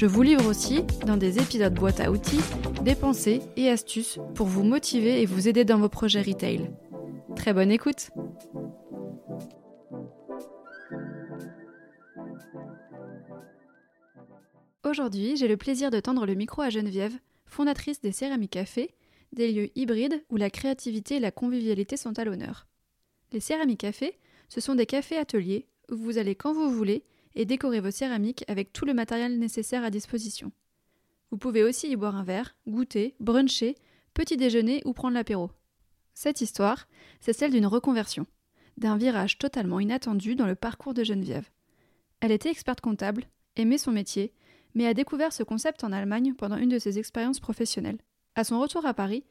Je vous livre aussi, dans des épisodes boîte à outils, des pensées et astuces pour vous motiver et vous aider dans vos projets retail. Très bonne écoute Aujourd'hui, j'ai le plaisir de tendre le micro à Geneviève, fondatrice des Céramiques Cafés, des lieux hybrides où la créativité et la convivialité sont à l'honneur. Les Céramiques Cafés, ce sont des cafés-ateliers où vous allez quand vous voulez et décorer vos céramiques avec tout le matériel nécessaire à disposition. Vous pouvez aussi y boire un verre, goûter, bruncher, petit déjeuner ou prendre l'apéro. Cette histoire, c'est celle d'une reconversion, d'un virage totalement inattendu dans le parcours de Geneviève. Elle était experte comptable, aimait son métier, mais a découvert ce concept en Allemagne pendant une de ses expériences professionnelles. À son retour à Paris,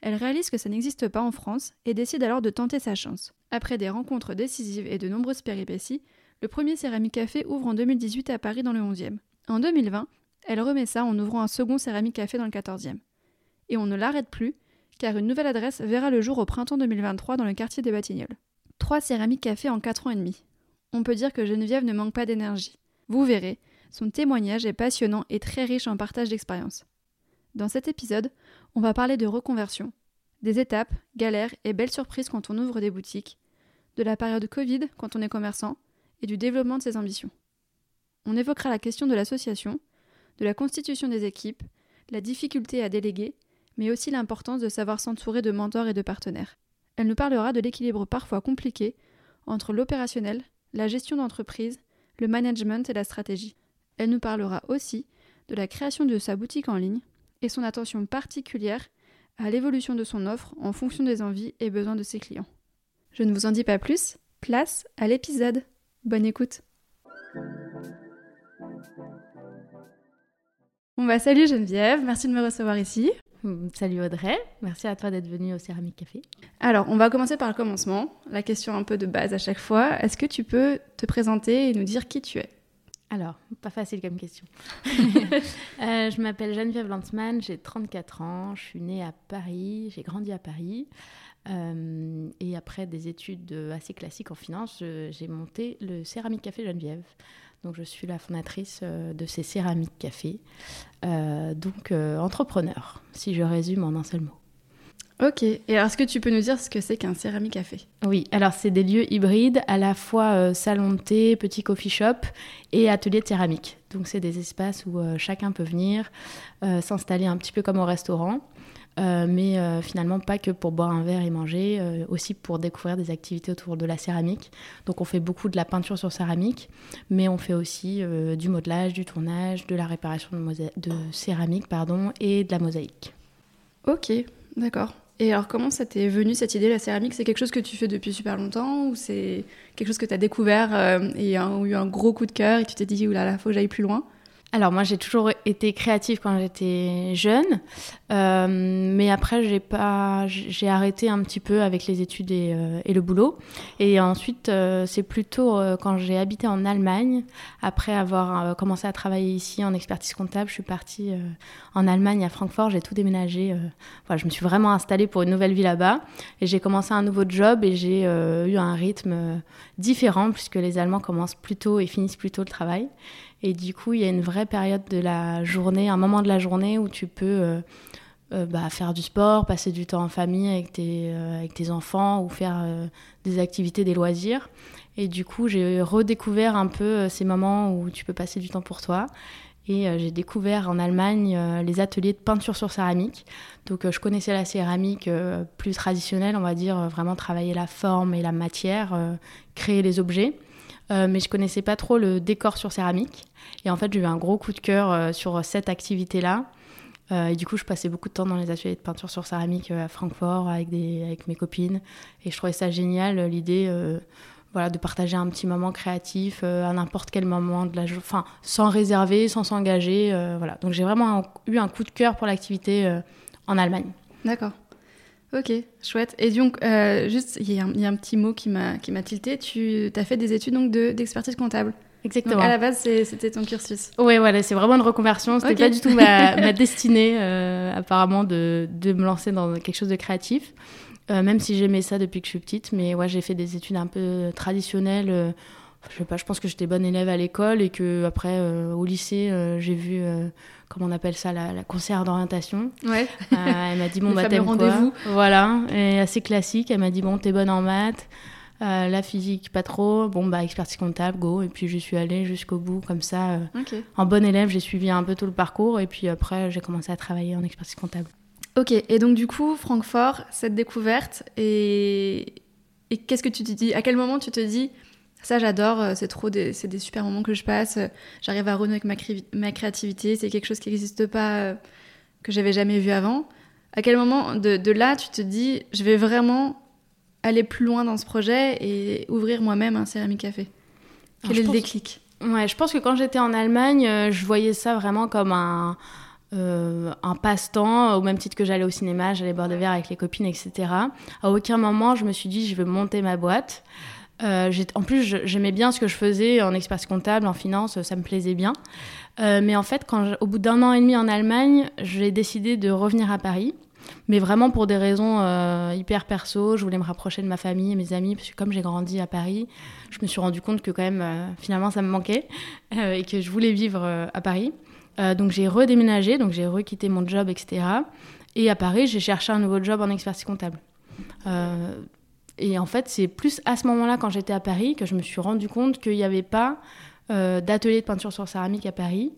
elle réalise que ça n'existe pas en France et décide alors de tenter sa chance. Après des rencontres décisives et de nombreuses péripéties, le premier Céramique Café ouvre en 2018 à Paris dans le 11e. En 2020, elle remet ça en ouvrant un second Céramique Café dans le 14e. Et on ne l'arrête plus, car une nouvelle adresse verra le jour au printemps 2023 dans le quartier des Batignolles. Trois Céramiques Café en 4 ans et demi. On peut dire que Geneviève ne manque pas d'énergie. Vous verrez, son témoignage est passionnant et très riche en partage d'expériences. Dans cet épisode, on va parler de reconversion, des étapes, galères et belles surprises quand on ouvre des boutiques, de la période Covid quand on est commerçant, et du développement de ses ambitions. On évoquera la question de l'association, de la constitution des équipes, la difficulté à déléguer, mais aussi l'importance de savoir s'entourer de mentors et de partenaires. Elle nous parlera de l'équilibre parfois compliqué entre l'opérationnel, la gestion d'entreprise, le management et la stratégie. Elle nous parlera aussi de la création de sa boutique en ligne et son attention particulière à l'évolution de son offre en fonction des envies et besoins de ses clients. Je ne vous en dis pas plus, place à l'épisode. Bonne écoute. Bon bah salut Geneviève, merci de me recevoir ici. Mm, salut Audrey, merci à toi d'être venue au Céramique Café. Alors, on va commencer par le commencement, la question un peu de base à chaque fois. Est-ce que tu peux te présenter et nous dire qui tu es? Alors, pas facile comme question. Euh, je m'appelle Geneviève Lanzmann, j'ai 34 ans, je suis née à Paris, j'ai grandi à Paris. Euh, et après des études assez classiques en finance, j'ai monté le Céramique Café Geneviève. Donc je suis la fondatrice euh, de ces céramiques cafés. Euh, donc entrepreneur, si je résume en un seul mot. Ok, et alors est-ce que tu peux nous dire ce que c'est qu'un céramique café? Oui, alors c'est des lieux hybrides, à la fois salon de thé, petit coffee shop et atelier de céramique. Donc c'est des espaces où chacun peut venir s'installer un petit peu comme au restaurant. Euh, mais euh, finalement pas que pour boire un verre et manger, euh, aussi pour découvrir des activités autour de la céramique. Donc on fait beaucoup de la peinture sur céramique, mais on fait aussi du modelage, du tournage, de la réparation de, céramique pardon, et de la mosaïque. Ok, d'accord. Et alors comment ça t'est venu cette idée, la céramique? C'est quelque chose que tu fais depuis super longtemps ou c'est quelque chose que tu as découvert et a eu un gros coup de cœur et tu t'es dit, oulala, faut que j'aille plus loin? Alors moi j'ai toujours été créative quand j'étais jeune, euh, mais après j'ai pas, j'ai arrêté un petit peu avec les études et, euh, le boulot. Et ensuite euh, c'est plutôt quand j'ai habité en Allemagne, après avoir commencé à travailler ici en expertise comptable, je suis partie en Allemagne à Francfort, j'ai tout déménagé. voilà, je me suis vraiment installée pour une nouvelle vie là-bas et j'ai commencé un nouveau job et j'ai eu un rythme différent puisque les Allemands commencent plus tôt et finissent plus tôt le travail. Et du coup, il y a une vraie période de la journée, un moment de la journée où tu peux euh, euh, bah, faire du sport, passer du temps en famille avec tes, euh, avec tes enfants ou faire des activités, des loisirs. Et du coup, j'ai redécouvert un peu ces moments où tu peux passer du temps pour toi. Et j'ai découvert en Allemagne les ateliers de peinture sur céramique. Donc je connaissais la céramique plus traditionnelle, on va dire, vraiment travailler la forme et la matière, créer les objets. Euh, mais je connaissais pas trop le décor sur céramique. Et en fait, j'ai eu un gros coup de cœur euh, sur cette activité-là. Euh, et du coup, je passais beaucoup de temps dans les ateliers de peinture sur céramique à Francfort avec, des, avec mes copines. Et je trouvais ça génial, l'idée voilà, de partager un petit moment créatif à n'importe quel moment de la journée, enfin, sans réserver, sans s'engager. voilà. Donc j'ai vraiment eu un coup de cœur pour l'activité en Allemagne. D'accord. Ok, chouette. Et donc, juste, il y, a un petit mot qui m'a tilté. Tu as fait des études donc d'expertise comptable. Exactement. Donc à la base, c'était ton cursus. Oui, voilà, c'est vraiment une reconversion. C'était pas du tout ma, destinée, euh, apparemment, de, de, me lancer dans quelque chose de créatif. Euh, même si j'aimais ça depuis que je suis petite. Mais ouais, j'ai fait des études un peu traditionnelles. Euh, je sais pas, je pense que j'étais bonne élève à l'école et que après au lycée, j'ai vu comment on appelle ça, la, la conseillère d'orientation. Ouais. elle m'a dit bon bah t'aimes quoi Voilà, et assez classique. Elle m'a dit bon t'es bonne en maths. Euh, la physique, pas trop. Bon, bah, expertise comptable, go. Et puis, je suis allée jusqu'au bout, comme ça. Euh, en bonne élève, j'ai suivi un peu tout le parcours. Et puis, après, j'ai commencé à travailler en expertise comptable. Ok. Et donc, du coup, Francfort, cette découverte, et, et qu'est-ce que tu te dis? À quel moment tu te dis ça, j'adore, euh, c'est trop des, c'est des super moments que je passe. J'arrive à renouer avec ma, ma créativité. C'est quelque chose qui n'existe pas, que j'avais jamais vu avant. À quel moment de, de, là, tu te dis, je vais vraiment aller plus loin dans ce projet et ouvrir moi-même un céramique café? Quel est le déclic? Ouais, je pense que quand j'étais en Allemagne, euh, je voyais ça vraiment comme un, euh, un passe-temps, au même titre que j'allais au cinéma, j'allais boire des verres avec les copines, etc. À aucun moment, je me suis dit, je veux monter ma boîte. Euh, en plus, j'aimais bien ce que je faisais en expertise comptable, en finance, ça me plaisait bien. mais en fait, quand au bout d'un an et demi en Allemagne, j'ai décidé de revenir à Paris mais vraiment pour des raisons euh, hyper perso. Je voulais me rapprocher de ma famille et mes amis, parce que comme j'ai grandi à Paris, je me suis rendu compte que quand même, euh, finalement, ça me manquait euh, et que je voulais vivre à Paris. donc j'ai redéménagé, donc j'ai requitté mon job, etc. Et à Paris, j'ai cherché un nouveau job en expertise comptable. Et en fait, c'est plus à ce moment-là, quand j'étais à Paris, que je me suis rendu compte qu'il n'y avait pas d'atelier de peinture sur céramique à Paris.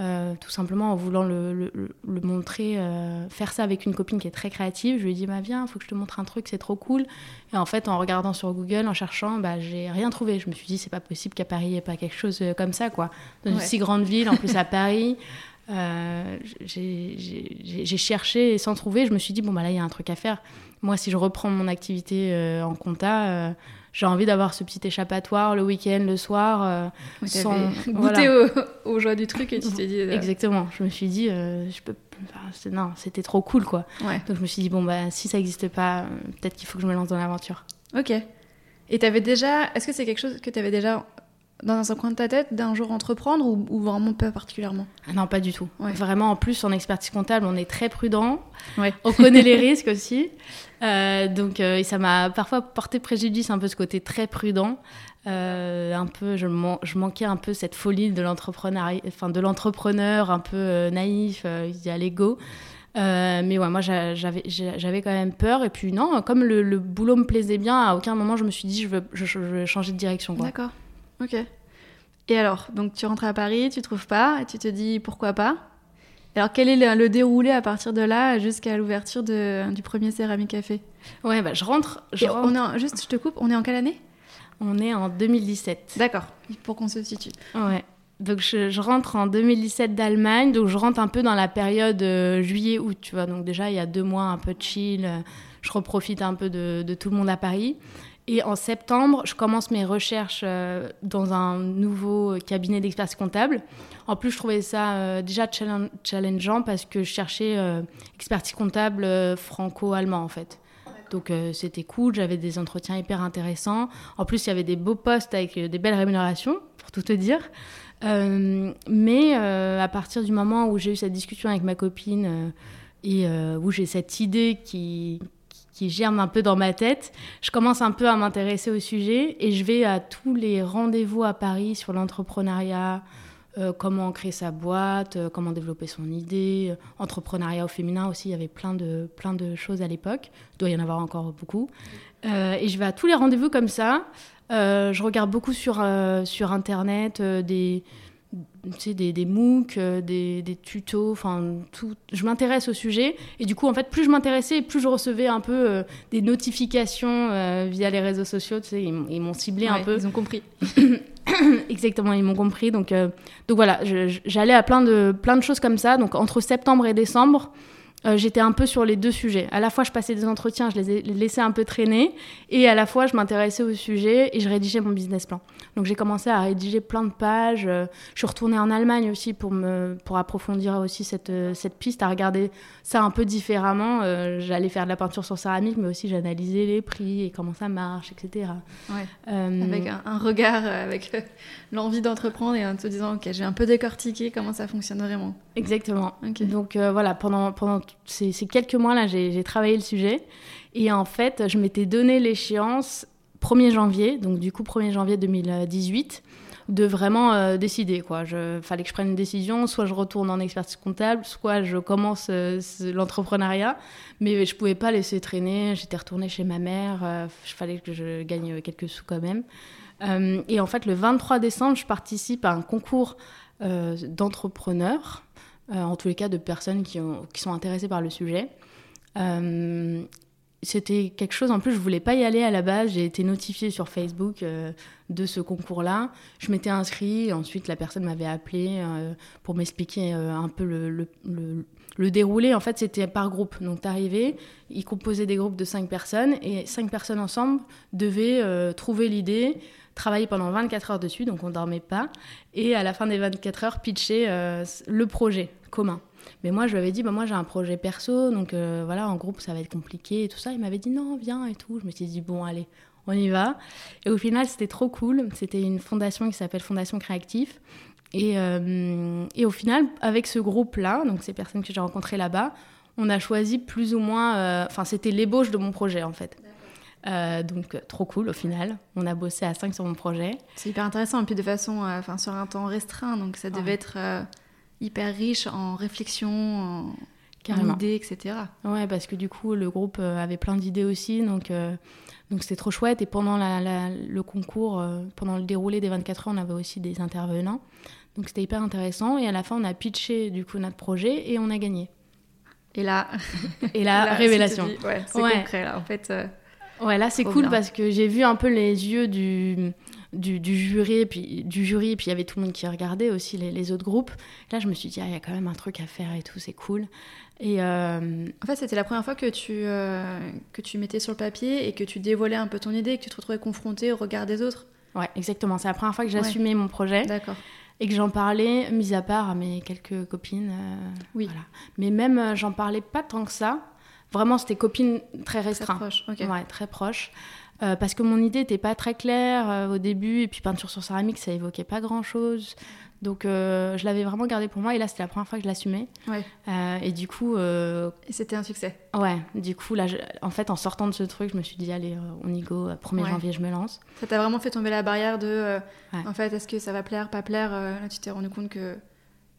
Euh, tout simplement en voulant le, montrer, euh, faire ça avec une copine qui est très créative. Je lui ai dit, bah, viens, il faut que je te montre un truc, c'est trop cool. Et en fait, en regardant sur Google, en cherchant, bah, j'ai rien trouvé. Je me suis dit, c'est pas possible qu'à Paris, il n'y ait pas quelque chose euh, comme ça, quoi. Dans une si grande ville, en plus à Paris. j'ai cherché et sans trouver, je me suis dit, bon, bah là, il y a un truc à faire. Moi, si je reprends mon activité en compta, j'ai envie d'avoir ce petit échappatoire le week-end, le soir. Euh, sans goûter aux, aux, joies du truc et tu t'es dit. Euh, Exactement. Je me suis dit, euh, je peux. non, c'était trop cool quoi. Donc je me suis dit, bon, bah, si ça n'existe pas, peut-être qu'il faut que je me lance dans l'aventure. Ok. Et t'avais déjà. Est-ce que c'est quelque chose que tu avais déjà dans un coin de ta tête d'un jour entreprendre ou, vraiment pas particulièrement? Ah Non, pas du tout. Vraiment, en plus, en expertise comptable, on est très prudent. On connaît les risques aussi. Euh, donc, euh, ça m'a parfois porté préjudice un peu ce côté très prudent. Euh, un peu, je, manquais un peu cette folie de l'entrepreneuriat, enfin de l'entrepreneur un peu naïf, il y a l'ego. mais ouais, moi j'avais quand même peur et puis non, comme le, boulot me plaisait bien, à aucun moment je me suis dit je veux changer de direction. D'accord. Ok. Et alors, donc tu rentres à Paris, tu trouves pas, et tu te dis pourquoi pas? Alors quel est le, déroulé à partir de là jusqu'à l'ouverture du premier Céramique Café Ouais, bah je rentre. Je On est juste, je te coupe, on est en quelle année? On est en 2017. D'accord, pour qu'on se situe. Ouais. Donc je, rentre en 2017 d'Allemagne, donc je rentre un peu dans la période euh, juillet-août, tu vois. Donc déjà il y a deux mois un peu de chill, euh, je reprofite un peu de, de, tout le monde à Paris. Et en septembre, je commence mes recherches euh, dans un nouveau cabinet d'expertise comptable. En plus, je trouvais ça euh, déjà challengeant parce que je cherchais euh, expertise comptable franco-allemand en fait. Donc c'était cool, j'avais des entretiens hyper intéressants. En plus, il y avait des beaux postes avec des belles rémunérations, pour tout te dire. mais à partir du moment où j'ai eu cette discussion avec ma copine et où j'ai cette idée qui, qui germe un peu dans ma tête, je commence un peu à m'intéresser au sujet et je vais à tous les rendez-vous à Paris sur l'entrepreneuriat, euh, comment créer sa boîte, euh, comment développer son idée, euh, entrepreneuriat au féminin aussi, il y avait plein de, plein de choses à l'époque, il doit y en avoir encore beaucoup. et je vais à tous les rendez-vous comme ça, je regarde beaucoup sur, sur Internet des tu sais, des, des MOOC, euh, des, des tutos, enfin tout. Je m'intéresse au sujet et du coup, en fait, plus je m'intéressais, plus je recevais un peu euh, des notifications euh, via les réseaux sociaux. Tu sais, ils, m'ont ciblé un peu. Ils ont compris. Exactement, ils m'ont compris. Donc, donc voilà, j'allais à plein de, plein de choses comme ça. Donc entre septembre et décembre, euh, j'étais un peu sur les deux sujets. À la fois, je passais des entretiens, je les ai laissés un peu traîner, et à la fois, je m'intéressais au sujet et je rédigeais mon business plan. Donc, j'ai commencé à rédiger plein de pages. Euh, je suis retournée en Allemagne aussi pour, me, pour approfondir aussi cette, euh, cette piste, à regarder ça un peu différemment. J'allais faire de la peinture sur céramique, mais aussi j'analysais les prix et comment ça marche, etc. avec un, regard, avec l'envie d'entreprendre et en te disant, OK, j'ai un peu décortiqué comment ça fonctionne vraiment. Exactement. Donc, voilà, pendant, pendant ces, quelques mois-là, j'ai travaillé le sujet. Et en fait, je m'étais donné l'échéance 1er janvier, donc du coup 1er janvier 2018, de vraiment euh, décider. Quoi. Je fallait que je prenne une décision, soit je retourne en expertise comptable, soit je commence euh, l'entrepreneuriat. Mais je ne pouvais pas laisser traîner. J'étais retournée chez ma mère. Il euh, fallait que je gagne quelques sous quand même. et en fait, le 23 décembre, je participe à un concours d'entrepreneurs en tous les cas de personnes qui, qui sont intéressées par le sujet. Euh, c'était quelque chose, en plus, je voulais pas y aller à la base. J'ai été notifiée sur Facebook euh, de ce concours-là. Je m'étais inscrite, ensuite la personne m'avait appelé pour m'expliquer un peu le, le, le, déroulé. En fait, c'était par groupe. Donc, t'arrivais, ils composaient des groupes de cinq personnes et cinq personnes ensemble devaient trouver l'idée, travailler pendant 24 heures dessus, donc on dormait pas, et à la fin des 24 heures, pitcher le projet commun. Mais moi, je lui avais dit, bah, moi j'ai un projet perso, donc euh, voilà, en groupe ça va être compliqué et tout ça. Il m'avait dit, non, viens et tout. Je me suis dit, bon, allez, on y va. Et au final, c'était trop cool. C'était une fondation qui s'appelle Fondation Créatif. Et, euh, et, au final, avec ce groupe-là, donc ces personnes que j'ai rencontrées là-bas, on a choisi plus ou moins. Euh, enfin, c'était l'ébauche de mon projet en fait. donc trop cool au final. On a bossé à 5 sur mon projet. C'est hyper intéressant et puis de façon, enfin sur un temps restreint, donc ça devait être hyper riche en réflexion, en, idées, etc. Ouais, parce que du coup, le groupe euh, avait plein d'idées aussi, donc euh, donc c'était trop chouette. Et pendant le concours, euh, pendant le déroulé des 24 heures, on avait aussi des intervenants, donc c'était hyper intéressant. Et à la fin, on a pitché du coup notre projet et on a gagné. Et là, et la révélation. ouais, c'est concret là. En fait. ouais, là c'est cool parce que j'ai vu un peu les yeux du du, jury, puis du jury, puis il y avait tout le monde qui regardait aussi les, autres groupes. Là, je me suis dit, ah, il y a quand même un truc à faire et tout, c'est cool. Et euh, En fait, c'était la première fois que tu, euh, que tu mettais sur le papier et que tu dévoilais un peu ton idée, que tu te retrouvais confronté au regard des autres. Ouais, exactement. C'est la première fois que j'assumais mon projet. D'accord. Et que j'en parlais, mis à part à mes quelques copines. Euh, oui. Voilà. Mais même, j'en parlais pas tant que ça. Vraiment, c'était copines très restreintes. Très proches, ok. Ouais, très proches. Euh, parce que mon idée n'était pas très claire euh, au début, et puis peinture sur céramique, ça évoquait pas grand-chose. Donc euh, je l'avais vraiment gardé pour moi, et là c'était la première fois que je l'assumais. Ouais. et du coup... Et c'était un succès. Ouais, du coup, là, en fait, en sortant de ce truc, je me suis dit, allez, on y go, 1er janvier, je me lance. Ça t'a vraiment fait tomber la barrière de, en fait, est-ce que ça va plaire, pas plaire Là, tu t'es rendu compte que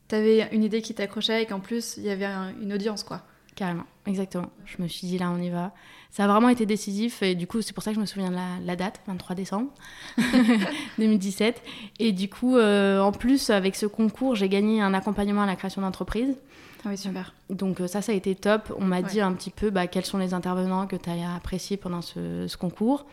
tu avais une idée qui t'accrochait et qu'en plus, il y avait une audience, quoi. Carrément, exactement. Je me suis dit, là, on y va ça a vraiment été décisif et du coup c'est pour ça que je me souviens de la, date 23 décembre 2017 et du coup euh, en plus avec ce concours j'ai gagné un accompagnement à la création d'entreprise. Ah oui super. Donc euh, ça ça a été top. On m'a dit un petit peu bah, quels sont les intervenants que tu as appréciés pendant ce, concours.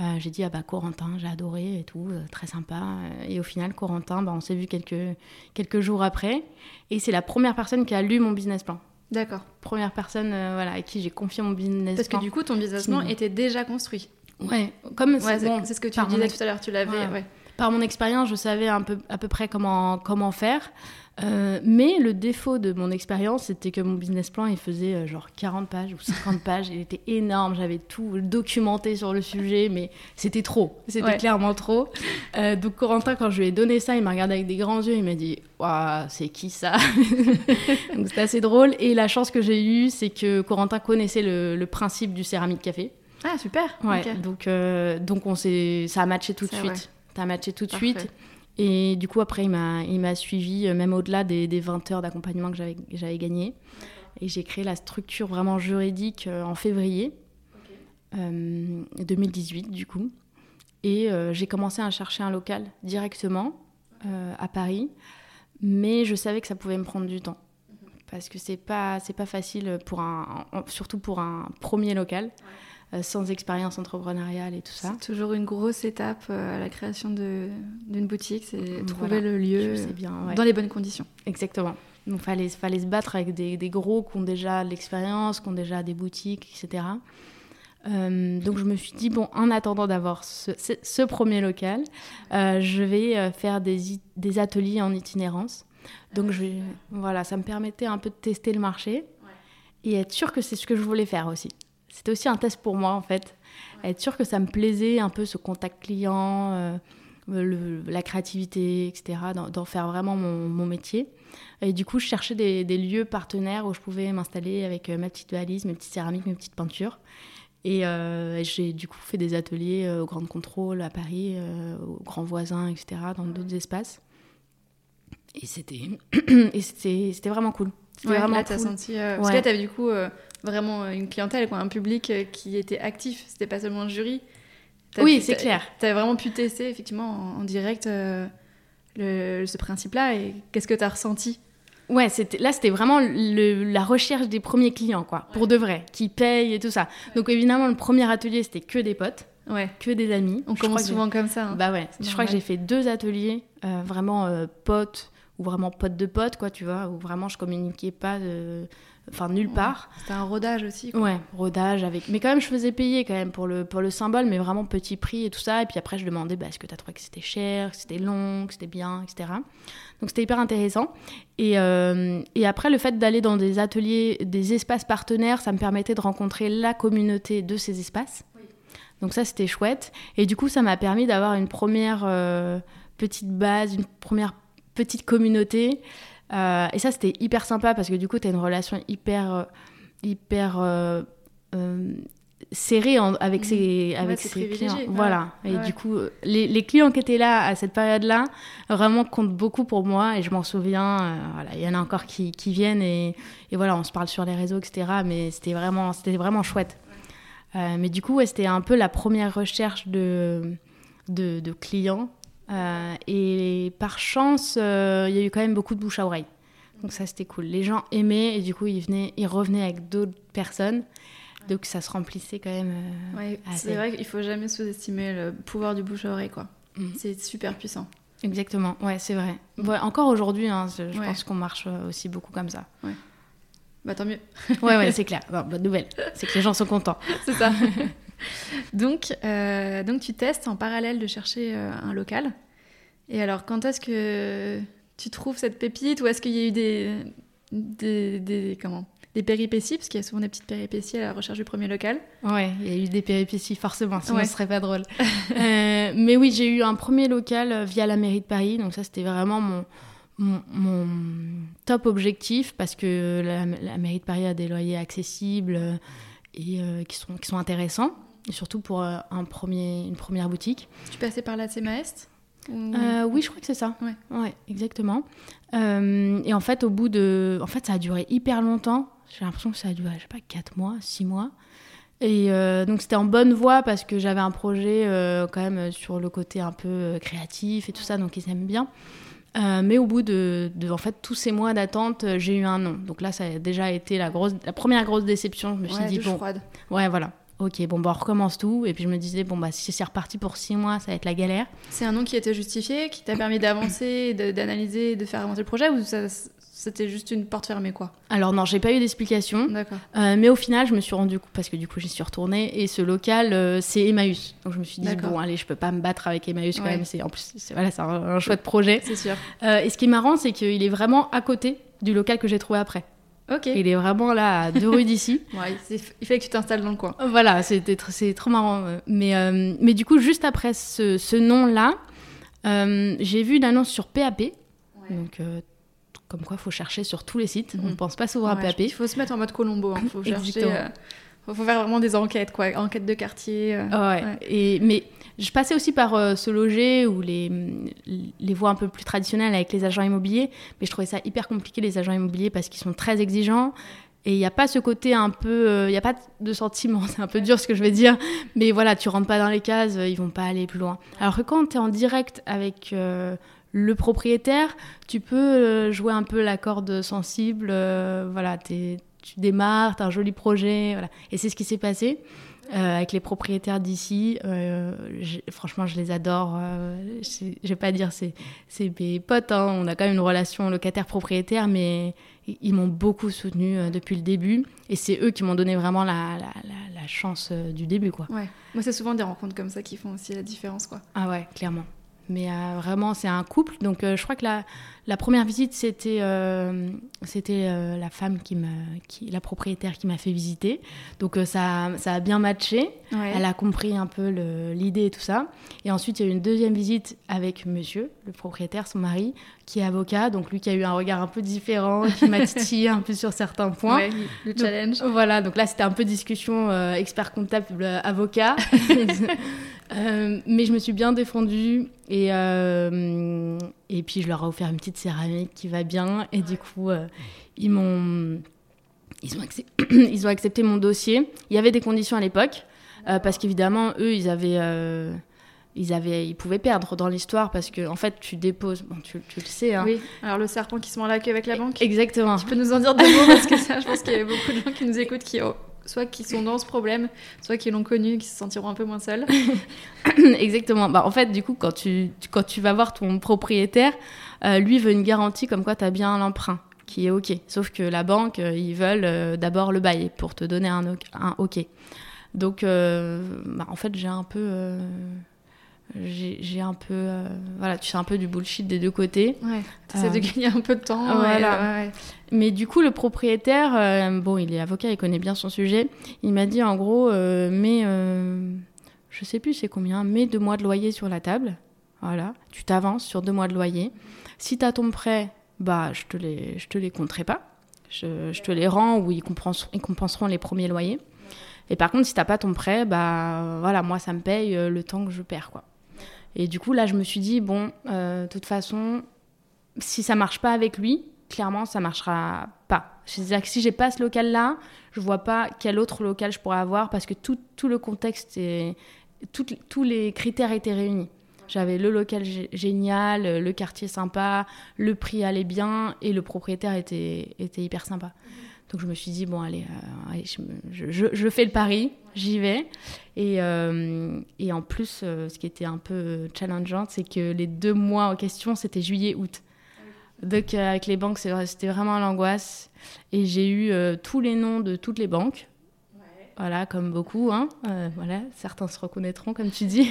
Euh, j'ai dit ah bah Corentin j'ai adoré et tout très sympa. Et au final Corentin bah, on s'est vu quelques quelques jours après. Et c'est la première personne qui a lu mon business plan D'accord. Première personne euh, voilà, à qui j'ai confié mon business Parce que du coup, ton business plan était déjà construit. Ouais, comme c'est ce que tu disais tout à l'heure, tu l'avais. Ouais. Par mon expérience, je savais un peu, à peu près comment, comment faire. Euh, mais le défaut de mon expérience, c'était que mon business plan, il faisait euh, genre 40 pages ou 50 pages. Il était énorme, j'avais tout documenté sur le sujet, mais c'était trop. C'était clairement trop. Euh, donc Corentin, quand je lui ai donné ça, il m'a regardé avec des grands yeux, il m'a dit Waouh, c'est qui ça? Donc c'était assez drôle. Et la chance que j'ai eue, c'est que Corentin connaissait le, principe du céramique café. Ah, super Ouais, donc, donc on ça a matché tout de suite. A matché tout de suite. Et du coup, après, il m'a suivi, euh, même au-delà des, des, 20 heures d'accompagnement que j'avais gagné. Et j'ai créé la structure vraiment juridique euh, en février 2018, euh, du coup. Et j'ai commencé à chercher un local directement à Paris. Mais je savais que ça pouvait me prendre du temps. Parce que c'est pas, pas facile, pour un, surtout pour un premier local. Sans expérience entrepreneuriale et tout ça. C'est toujours une grosse étape euh, à la création d'une boutique, c'est trouver le lieu bien, dans les bonnes conditions. Exactement. Donc, il fallait, fallait se battre avec des, des gros qui ont déjà de l'expérience, qui ont déjà des boutiques, etc. Euh, donc je me suis dit, bon, en attendant d'avoir ce, ce, ce, premier local, euh, je vais euh, faire des, des, ateliers en itinérance. Donc je, voilà, ça me permettait un peu de tester le marché et être sûr que c'est ce que je voulais faire aussi. C'était aussi un test pour moi en fait. Être sûr que ça me plaisait un peu ce contact client, euh, le, la créativité, etc. D'en faire vraiment mon, mon, métier. Et du coup, je cherchais des, des lieux partenaires où je pouvais m'installer avec ma petite valise, mes petites céramiques, mes petites peintures. Et euh, j'ai du coup fait des ateliers euh, au Grand Contrôle à Paris, euh, au Grand Voisin, etc., dans d'autres espaces. Et c'était c'était vraiment cool. Ouais, vraiment là, cool. senti. Euh, parce ouais. que là, t'avais du coup vraiment une clientèle, quoi, un public qui était actif. C'était pas seulement un jury. Oui, c'est clair. T'avais vraiment pu tester effectivement en, en direct le, ce principe-là. Et qu'est-ce que t'as ressenti? Ouais, là c'était vraiment le, la recherche des premiers clients quoi, ouais. pour de vrai, qui payent et tout ça. Ouais. Donc évidemment le premier atelier c'était que des potes, ouais. que des amis. On je commence souvent comme ça. Hein. Bah ouais. Je crois que j'ai fait deux ateliers euh, vraiment euh, potes ou vraiment potes de potes quoi, tu vois, où vraiment je communiquais pas de enfin nulle part. C'était un rodage aussi. Quoi. Ouais, rodage avec. Mais quand même, je faisais payer quand même pour le pour le symbole, mais vraiment petit prix et tout ça. Et puis après, je demandais, bah, est-ce que tu as trouvé que c'était cher, que c'était long, que c'était bien, etc. Donc c'était hyper intéressant. Et, euh, et après, le fait d'aller dans des ateliers, des espaces partenaires, ça me permettait de rencontrer la communauté de ces espaces. Oui. Donc ça, c'était chouette. Et du coup, ça m'a permis d'avoir une première euh, petite base, une première petite communauté. Euh, et ça, c'était hyper sympa parce que du coup, tu as une relation hyper, hyper euh, euh, serrée en, avec Mmh. ses, avec ouais, ses clients. Ouais. Voilà. Et ouais. du coup, les, les, clients qui étaient là à cette période-là vraiment comptent beaucoup pour moi et je m'en souviens. voilà, il y en a encore qui, qui viennent et, et, voilà, on se parle sur les réseaux, etc. Mais c'était vraiment, c'était vraiment chouette. mais du coup, c'était un peu la première recherche de, de, de clients euh, et par chance, il euh, y a eu quand même beaucoup de bouche à oreille. Donc ça, c'était cool. Les gens aimaient et du coup, ils, venaient, ils revenaient avec d'autres personnes. Donc ça se remplissait quand même. Euh, ouais, c'est vrai qu'il faut jamais sous-estimer le pouvoir du bouche à oreille, quoi. Mm. C'est super puissant. Exactement, ouais, c'est vrai. Ouais, encore aujourd'hui, hein, je ouais. pense qu'on marche aussi beaucoup comme ça. Ouais. Bah tant mieux. ouais, ouais, c'est clair. Bon, bonne nouvelle, c'est que les gens sont contents. c'est ça. donc, euh, donc tu testes en parallèle de chercher euh, un local. Et alors, quand est-ce que tu trouves cette pépite ou est-ce qu'il y a eu des, des, des, comment, des péripéties? Parce qu'il y a souvent des petites péripéties à la recherche du premier local. Ouais, il y a eu des péripéties, forcément, sinon ouais. ce serait pas drôle. euh, mais oui, j'ai eu un premier local via la mairie de Paris. Donc ça, c'était vraiment mon, mon, mon, top objectif parce que la, la, mairie de Paris a des loyers accessibles et euh, qui, sont, qui sont intéressants. Et surtout pour euh, un premier, une première boutique. Tu passais par la CMAEST euh, oui, je crois que c'est ça. Ouais. ouais exactement. Euh, et en fait, au bout de. En fait, ça a duré hyper longtemps. J'ai l'impression que ça a duré, je sais pas, 4 mois, 6 mois. Et euh, donc, c'était en bonne voie parce que j'avais un projet quand même sur le côté un peu créatif et tout ça, donc ils aiment bien. Mais au bout de, de, en fait, tous ces mois d'attente, j'ai eu un non. Donc là, ça a déjà été la, grosse, la première grosse déception. Je me suis ouais, dit, bon. Froide. Ouais, voilà ok, bon, bah, on recommence tout. Et puis je me disais, bon, bah, si c'est reparti pour six mois, ça va être la galère. C'est un nom qui était justifié, qui t'a permis d'avancer, d'analyser, de faire avancer le projet, ou c'était juste une porte fermée, quoi? Alors non, j'ai pas eu d'explication. D'accord. Euh, mais au final, je me suis rendu compte, parce que du coup, j'y suis retournée, et ce local, euh, c'est Emmaüs. Donc je me suis dit, bon, allez, je peux pas me battre avec Emmaüs quand ouais. même. C'est, en plus, c'est, voilà, c'est un, un chouette projet. C'est sûr. Euh, et ce qui est marrant, c'est qu'il est vraiment à côté du local que j'ai trouvé après. Ok. Il est vraiment là, à deux rues d'ici. ouais, il fait que tu t'installes dans le coin. Voilà, c'était c'est trop marrant. Mais, euh, mais du coup, juste après ce, ce nom-là, euh, j'ai vu une annonce sur PAP. Ouais. Donc, euh, comme quoi, il faut chercher sur tous les sites. Mm. On ne pense pas souvent ouais, à PAP. Il faut se mettre en mode Colombo. Il faut chercher. Il faut faire vraiment des enquêtes, quoi. Enquêtes de quartier. ouais. ouais. Et, mais je passais aussi par euh, ce loger ou les, les voies un peu plus traditionnelles avec les agents immobiliers, mais je trouvais ça hyper compliqué les agents immobiliers parce qu'ils sont très exigeants et il n'y a pas ce côté un peu, il euh, n'y a pas de sentiment, c'est un peu dur ce que je vais dire, mais voilà, tu rentres pas dans les cases, ils vont pas aller plus loin. Alors que quand tu es en direct avec euh, le propriétaire, tu peux euh, jouer un peu la corde sensible, euh, voilà, tu démarres, tu as un joli projet, voilà. et c'est ce qui s'est passé. euh, avec les propriétaires d'ici. Euh, franchement, je les adore. Euh, je je vais pas dire c'est c'est mes potes. hein. On a quand même une relation locataire-propriétaire, mais ils m'ont beaucoup soutenu depuis le début. Et c'est eux qui m'ont donné vraiment la, la, la- la chance du début, quoi. Ouais. Moi, c'est souvent des rencontres comme ça qui font aussi la différence, quoi. Ah ouais, clairement. Mais euh, vraiment, c'est un couple. Donc, euh, je crois que la, la première visite, c'était euh, c'était la femme qui me, qui, la propriétaire qui m'a fait visiter. Donc, ça, ça a bien matché. Ouais. Elle a compris un peu le- l'idée et tout ça. Et ensuite, il y a eu une deuxième visite avec monsieur, le propriétaire, son mari, qui est avocat. Donc, lui qui a eu un regard un peu différent, qui m'a titillé un peu sur certains points. Ouais, le challenge. Voilà, donc là c'était un peu discussion expert comptable avocat, Euh, mais je me suis bien défendue et euh, et puis je leur ai offert une petite céramique qui va bien et du coup euh, ils m'ont ils ont accep- ils ont accepté mon dossier. Il y avait des conditions à l'époque parce qu'évidemment eux ils avaient ils avaient ils pouvaient perdre dans l'histoire parce que en fait tu déposes bon tu, tu le sais hein. Oui. Alors, le serpent qui se mord la queue avec la banque. Exactement. Tu peux nous en dire deux mots parce que ça, je pense qu'il y a beaucoup de gens qui nous écoutent qui ont soit qui sont dans ce problème, soit qui l'ont connu, qui se sentiront un peu moins seuls. Exactement. Bah, en fait, du coup, quand tu, quand tu vas voir ton propriétaire, euh, lui veut une garantie comme quoi tu as bien l'emprunt, qui est OK. Sauf que la banque, euh, ils veulent euh, d'abord le bail pour te donner un, un OK. Donc, bah, en fait, j'ai un peu. Euh, j'ai un peu. euh, voilà, tu sais un peu du bullshit des deux côtés. Ouais. T'essaies Euh, de gagner un peu de temps. Ouais, et, là. ouais, ouais. Mais du coup, le propriétaire, euh, bon, il est avocat, il connaît bien son sujet. Il m'a dit en gros, euh, mais euh, je sais plus c'est combien, mets deux mois de loyer sur la table. Voilà, tu t'avances sur deux mois de loyer. Si tu as ton prêt, bah, je te les, je te les compterai pas. Je, je te les rends ou ils compenseront, ils compenseront les premiers loyers. Et par contre, si t'as pas ton prêt, bah voilà, moi ça me paye euh, le temps que je perds quoi. Et du coup là, je me suis dit bon, euh, de toute façon, si ça marche pas avec lui, clairement ça marchera pas. C'est-à-dire que si j'ai pas ce local là, je vois pas quel autre local je pourrais avoir parce que tout, tout le contexte et tous les critères étaient réunis. J'avais le local gé- génial, le quartier sympa, le prix allait bien et le propriétaire était, était hyper sympa. Donc je me suis dit, bon, allez, euh, allez, je, me- je- je- je fais le pari, j'y vais. Et, euh, et en plus, euh, ce qui était un peu challengeant, c'est que les deux mois en question, c'était juillet-août. Donc avec les banques, c'était vraiment l'angoisse. Et j'ai eu tous les noms de toutes les banques. Voilà, comme beaucoup. Hein. Voilà, certains se reconnaîtront, comme tu dis.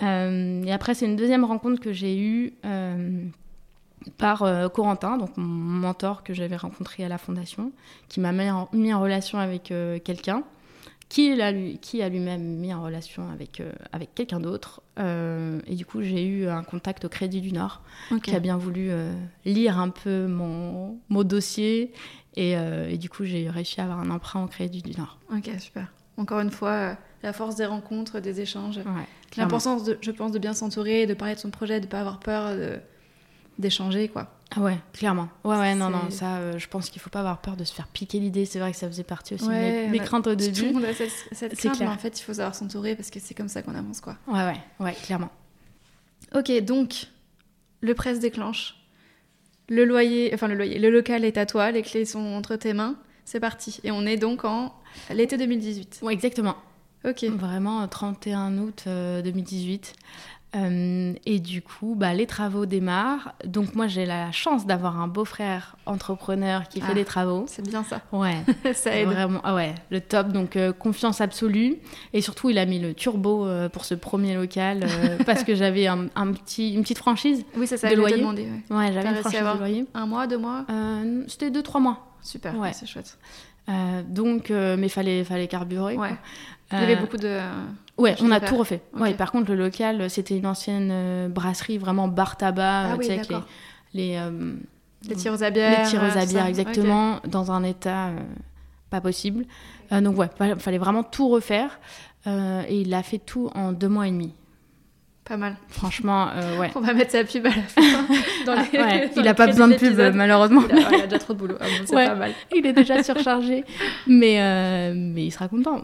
Et après, c'est une deuxième rencontre que j'ai eue par euh, Corentin, donc mon mentor que j'avais rencontré à la fondation, qui m'a mis en, mis en relation avec euh, quelqu'un, qui, a lui-même mis en relation avec, euh, avec quelqu'un d'autre. Et du coup, j'ai eu un contact au Crédit du Nord qui a bien voulu lire un peu mon, mon dossier. Et, et du coup, j'ai réussi à avoir un emprunt au Crédit du Nord. Ok, super. Encore une fois, la force des rencontres, des échanges. Ouais. L'importance, je pense, de bien s'entourer, de parler de son projet, de pas avoir peur de- d'échanger, quoi. Ah ouais, clairement. Ouais, ouais, non, non, ça, euh, je pense qu'il faut pas avoir peur de se faire piquer l'idée. C'est vrai que ça faisait partie aussi Ouais, de mes, mes on a- craintes au Tout le début. monde a cette, crainte, clair. mais en fait, il faut savoir s'entourer parce que c'est comme ça qu'on avance, quoi. Ouais, ouais, ouais, clairement. Ok, donc, le presse déclenche. Le loyer, enfin le loyer, le local est à toi, les clés sont entre tes mains. C'est parti. Et on est donc en l'été 2018. Ouais, exactement. Ok. Vraiment, euh, 31 août euh, 2018. Euh, et du coup, bah, les travaux démarrent. Donc moi, j'ai la chance d'avoir un beau-frère entrepreneur qui fait Ah. des travaux. C'est bien ça. Ouais, ça aide. Vraiment, ah ouais, le top. Donc euh, confiance absolue. Et surtout, il a mis le turbo euh, pour ce premier local parce que j'avais un, un petit, une petite franchise. Oui, c'est ça, De loyer demander. ouais. J'avais une franchise de loyer. Un mois, deux mois? C'était 2-3 mois. Super, Ouais. c'est chouette. Donc, mais fallait, fallait carburer. quoi. Ouais. Il y avait beaucoup de. Ouais, on a tout refait. Ouais, par contre, le local, c'était une ancienne euh, brasserie, vraiment bar tabac, Ah euh, oui, avec les, les, euh, Les tireuses à bière. les tireuses à bière, exactement, dans un état euh, pas possible. Donc, ouais, fa- fallait vraiment tout refaire. Et il a fait tout en deux mois et demi. Pas mal. Franchement, euh, ouais. On va mettre sa pub à la fin. dans Ah, les- ouais, dans il les a pas besoin de pub, malheureusement. Il a, ouais, il a déjà trop de boulot. Ah bon, c'est Ouais. pas mal. Il est déjà surchargé, mais, euh, mais il sera content.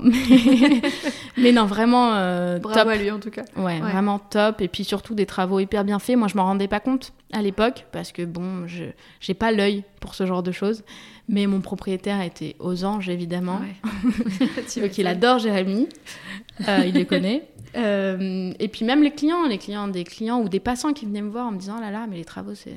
Mais, non, vraiment euh, Bravo top. à lui en tout cas. Ouais, vraiment top. Et puis surtout des travaux hyper bien faits. Moi, je m'en rendais pas compte à l'époque parce que bon, je j'ai pas l'œil pour ce genre de choses. Mais mon propriétaire était aux anges, évidemment. Donc il adore Jérémy, Euh, il les connaît. Euh, et puis même les clients, les clients, des clients ou des passants qui venaient me voir en me disant oh là là, mais les travaux c'est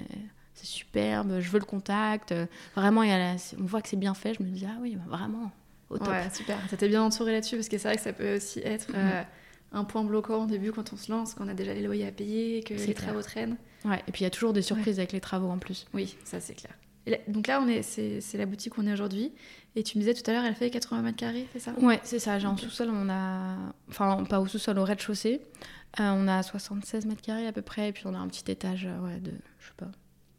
superbe, je veux le contact. Vraiment, il y a la- on voit que c'est bien fait. Je me dis ah oui, bah, vraiment au top. Ouais, super. T'étais bien entouré là-dessus parce que c'est vrai que ça peut aussi être Mhm. euh, un point bloquant au début quand on se lance, qu'on a déjà les loyers à payer, que les clair. travaux traînent. Ouais, Et puis il y a toujours des surprises avec les travaux en plus. Oui, ça c'est clair. Et là- donc là, on est, c'est, c'est la boutique où on est aujourd'hui. Et tu me disais tout à l'heure, elle fait 80 mètres carrés, c'est ça? Ouais, c'est ça. J'ai en Ok. sous-sol, on a. Enfin, pas au sous-sol, au rez-de-chaussée. Euh, on a 76 mètres carrés à peu près. Et puis on a un petit étage euh, ouais, de, je sais pas,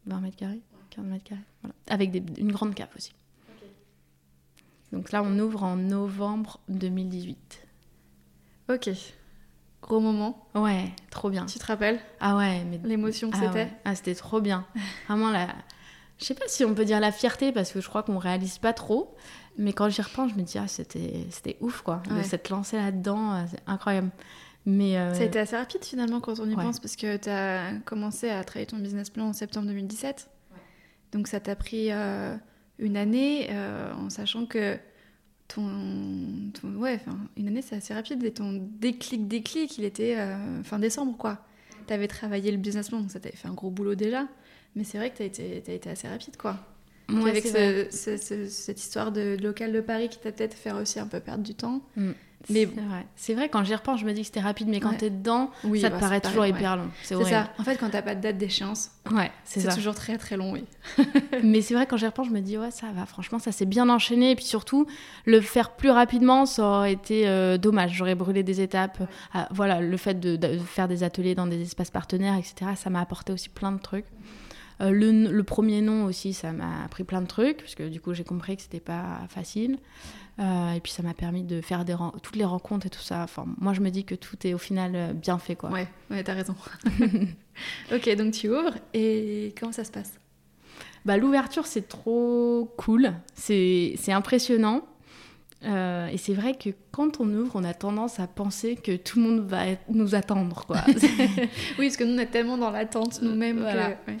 20 mètres carrés, 15 mètres carrés. Voilà. Avec des- une grande cave aussi. Donc là, on ouvre en novembre 2018. Ok. Gros moment. Ouais, trop bien. Tu te rappelles? Ah ouais, mais. l'émotion que Ah c'était? ouais. Ah, c'était trop bien. Vraiment, la... je sais pas si on peut dire la fierté parce que je crois qu'on réalise pas trop. Mais quand j'y repense, je me dis, ah, c'était c'était ouf quoi. De Ouais. s'être lancé là-dedans, euh, c'est incroyable. Mais. euh, Ça a été assez rapide finalement quand on y Ouais. pense parce que tu as commencé à travailler ton business plan en septembre 2017. Donc ça t'a pris euh, une année euh, en sachant que ton, ton- ouais, une année c'est assez rapide et ton déclic déclic il était fin décembre quoi. Tu avais travaillé le business plan donc ça t'avait fait un gros boulot déjà. Mais c'est vrai que tu as été, assez rapide quoi. Avec c'est vrai. ce- ce- ce- cette histoire de local de Paris qui t'a peut-être fait aussi un peu perdre du temps. Mais Mais- c'est vrai. C'est vrai, quand j'y repense, je me dis que c'était rapide, mais quand Ouais. t'es dedans, Oui, ça te bah, paraît c'est toujours pareil, ouais. hyper long. C'est ça. En fait, quand t'as pas de date d'échéance, Ouais, c'est toujours très très long, oui. Mais c'est vrai, quand j'y repense, je me dis, ouais, ça va, franchement, ça s'est bien enchaîné. Et puis surtout, le faire plus rapidement, ça aurait été euh, dommage. J'aurais brûlé des étapes. Ah, voilà, le fait de, de faire des ateliers dans des espaces partenaires, etc., ça m'a apporté aussi plein de trucs. Euh, le, le premier nom aussi, ça m'a appris plein de trucs, parce que du coup, j'ai compris que c'était pas facile. Euh, et puis, ça m'a permis de faire des toutes les rencontres et tout ça. Enfin, moi, je me dis que tout est au final euh, bien fait, quoi. Ouais, ouais, t'as raison. ok, donc tu ouvres et comment ça se passe? Bah, L'ouverture, c'est trop cool, c'est c'est impressionnant. Euh, et c'est vrai que quand on ouvre, on a tendance à penser que tout le monde va nous attendre. Quoi. Oui, parce que nous on est tellement dans l'attente nous-mêmes Voilà. que. ouais.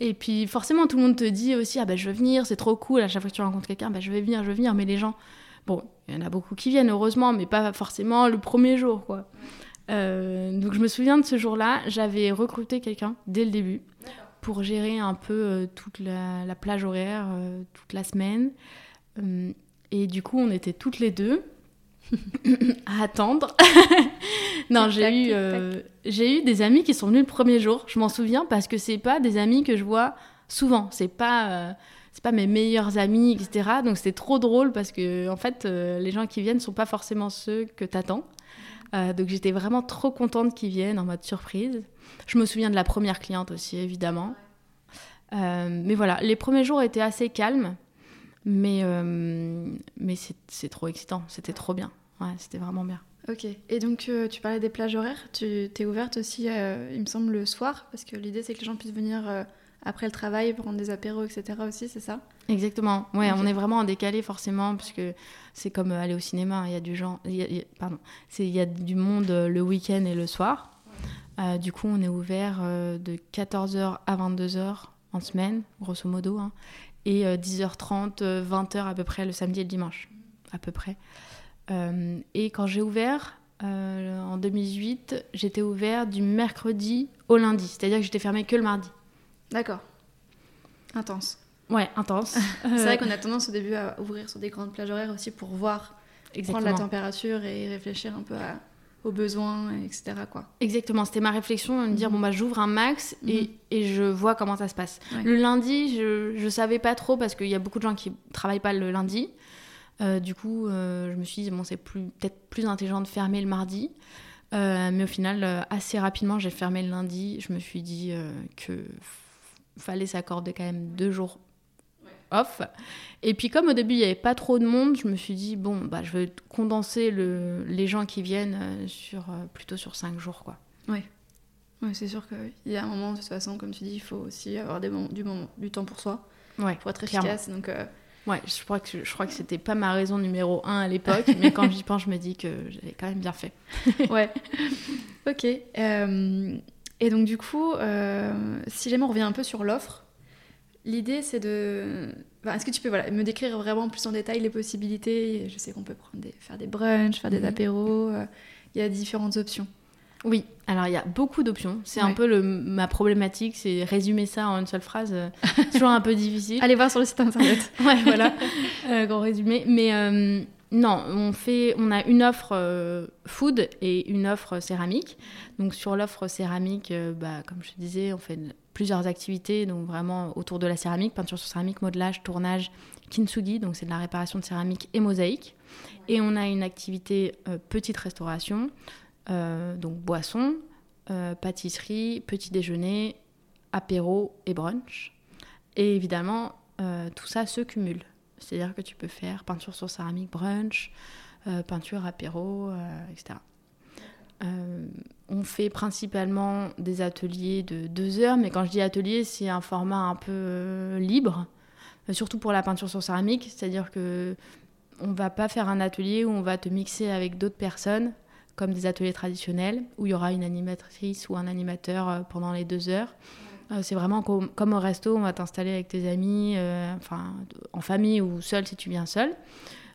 Et puis forcément, tout le monde te dit aussi Ah bah, je veux venir, c'est trop cool. À chaque fois que tu rencontres quelqu'un, bah, je vais venir, je vais venir. Mais les gens, bon, il y en a beaucoup qui viennent, heureusement, mais pas forcément le premier jour. quoi. Euh, donc je me souviens de ce jour-là, j'avais recruté quelqu'un dès le début pour gérer un peu euh, toute la, la plage horaire, euh, toute la semaine. Et du coup, on était toutes les deux à attendre. non, j'ai eu, euh, j'ai eu des amis qui sont venus le premier jour. Je m'en souviens parce que c'est pas des amis que je vois souvent. C'est pas, euh, c'est pas mes meilleurs amis, etc. Donc c'était trop drôle parce que en fait, euh, les gens qui viennent sont pas forcément ceux que t'attends. Donc j'étais vraiment trop contente qu'ils viennent en mode surprise. Je me souviens de la première cliente aussi, évidemment. Mais voilà, les premiers jours étaient assez calmes, mais, euh, mais c'est trop excitant, c'était trop bien. Ouais, c'était vraiment bien. Ok, et donc euh, tu parlais des plages horaires, tu t'es ouverte aussi, euh, il me semble, le soir, parce que l'idée c'est que les gens puissent venir euh, après le travail, prendre des apéros, etc. aussi, c'est ça? Exactement. Ouais, on est vraiment en décalé forcément parce que c'est comme aller au cinéma. Il y a du genre, il y a- il y a- pardon, c'est il y a du monde le week-end et le soir. Du coup, on est ouvert de 14h à 22h en semaine, grosso modo, hein, et euh, 10h30, euh, 20h à peu près le samedi et le dimanche, à peu près. Euh, et quand j'ai ouvert euh, en 2018, j'étais ouvert du mercredi au lundi, c'est-à-dire que j'étais fermée que le mardi. D'accord. Intense. Ouais, intense. C'est Euh, vrai qu'on a tendance au début à ouvrir sur des grandes plages horaires aussi pour voir, prendre la température et réfléchir un peu à- aux besoins, etc. Quoi. Exactement, c'était ma réflexion, de me dire, Mhm. bon, bah, j'ouvre un max et, Mhm. et je vois comment ça se passe. Ouais. Le lundi, je, je savais pas trop parce qu'il y a beaucoup de gens qui travaillent pas le lundi. Euh, du coup, euh, je me suis dit, bon, c'est plus- peut-être plus intelligent de fermer le mardi. Euh, mais au final, assez rapidement, j'ai fermé le lundi. Je me suis dit que fallait s'accorder quand même deux jours off. Et puis comme au début, il n'y avait pas trop de monde, je me suis dit, bon, bah, je vais condenser le, les gens qui viennent euh, sur, euh, plutôt sur cinq jours. Quoi. Ouais, c'est sûr qu'il y a un moment, de toute façon, comme tu dis, il faut aussi avoir des moments, du, moment, du temps pour soi, Ouais, pour être clairement. efficace. Donc, euh, Ouais, je crois que je crois que c'était pas ma raison numéro un à l'époque, mais quand j'y pense, je me dis que j'avais quand même bien fait. ouais. ok. Euh, et donc, du coup, euh, si jamais on revient un peu sur l'offre, l'idée c'est de. enfin, Est-ce que tu peux voilà, me décrire vraiment plus en détail les possibilités? Je sais qu'on peut prendre des... faire des brunchs, faire des Mhm. apéros. euh, Il y a différentes options. Oui, alors il y a beaucoup d'options. C'est un peu le, ma problématique, c'est résumer ça en une seule phrase. euh, toujours un peu difficile. Allez voir sur le site internet. ouais, voilà, euh, grand résumé. Mais euh, non, on, fait, on a une offre food et une offre céramique. Donc sur l'offre céramique, bah, comme je te disais, on fait plusieurs activités, donc vraiment autour de la céramique, peinture sur céramique, modelage, tournage, kintsugi, donc c'est de la réparation de céramique et mosaïque. Et on a une activité euh, petite restauration, euh, donc boisson, euh, pâtisserie, petit déjeuner, apéro et brunch. Et évidemment, tout ça se cumule. C'est-à-dire que tu peux faire peinture sur céramique, brunch, peinture apéro, etc. Euh, on fait principalement des ateliers de deux heures, mais quand je dis atelier, c'est un format un peu euh, libre, euh, surtout pour la peinture sur céramique, c'est-à-dire que on va pas faire un atelier où on va te mixer avec d'autres personnes, comme des ateliers traditionnels, où il y aura une animatrice ou un animateur pendant les deux heures. Euh, c'est vraiment com- comme au resto, on va t'installer avec tes amis, euh, enfin en famille ou seul si tu viens seul.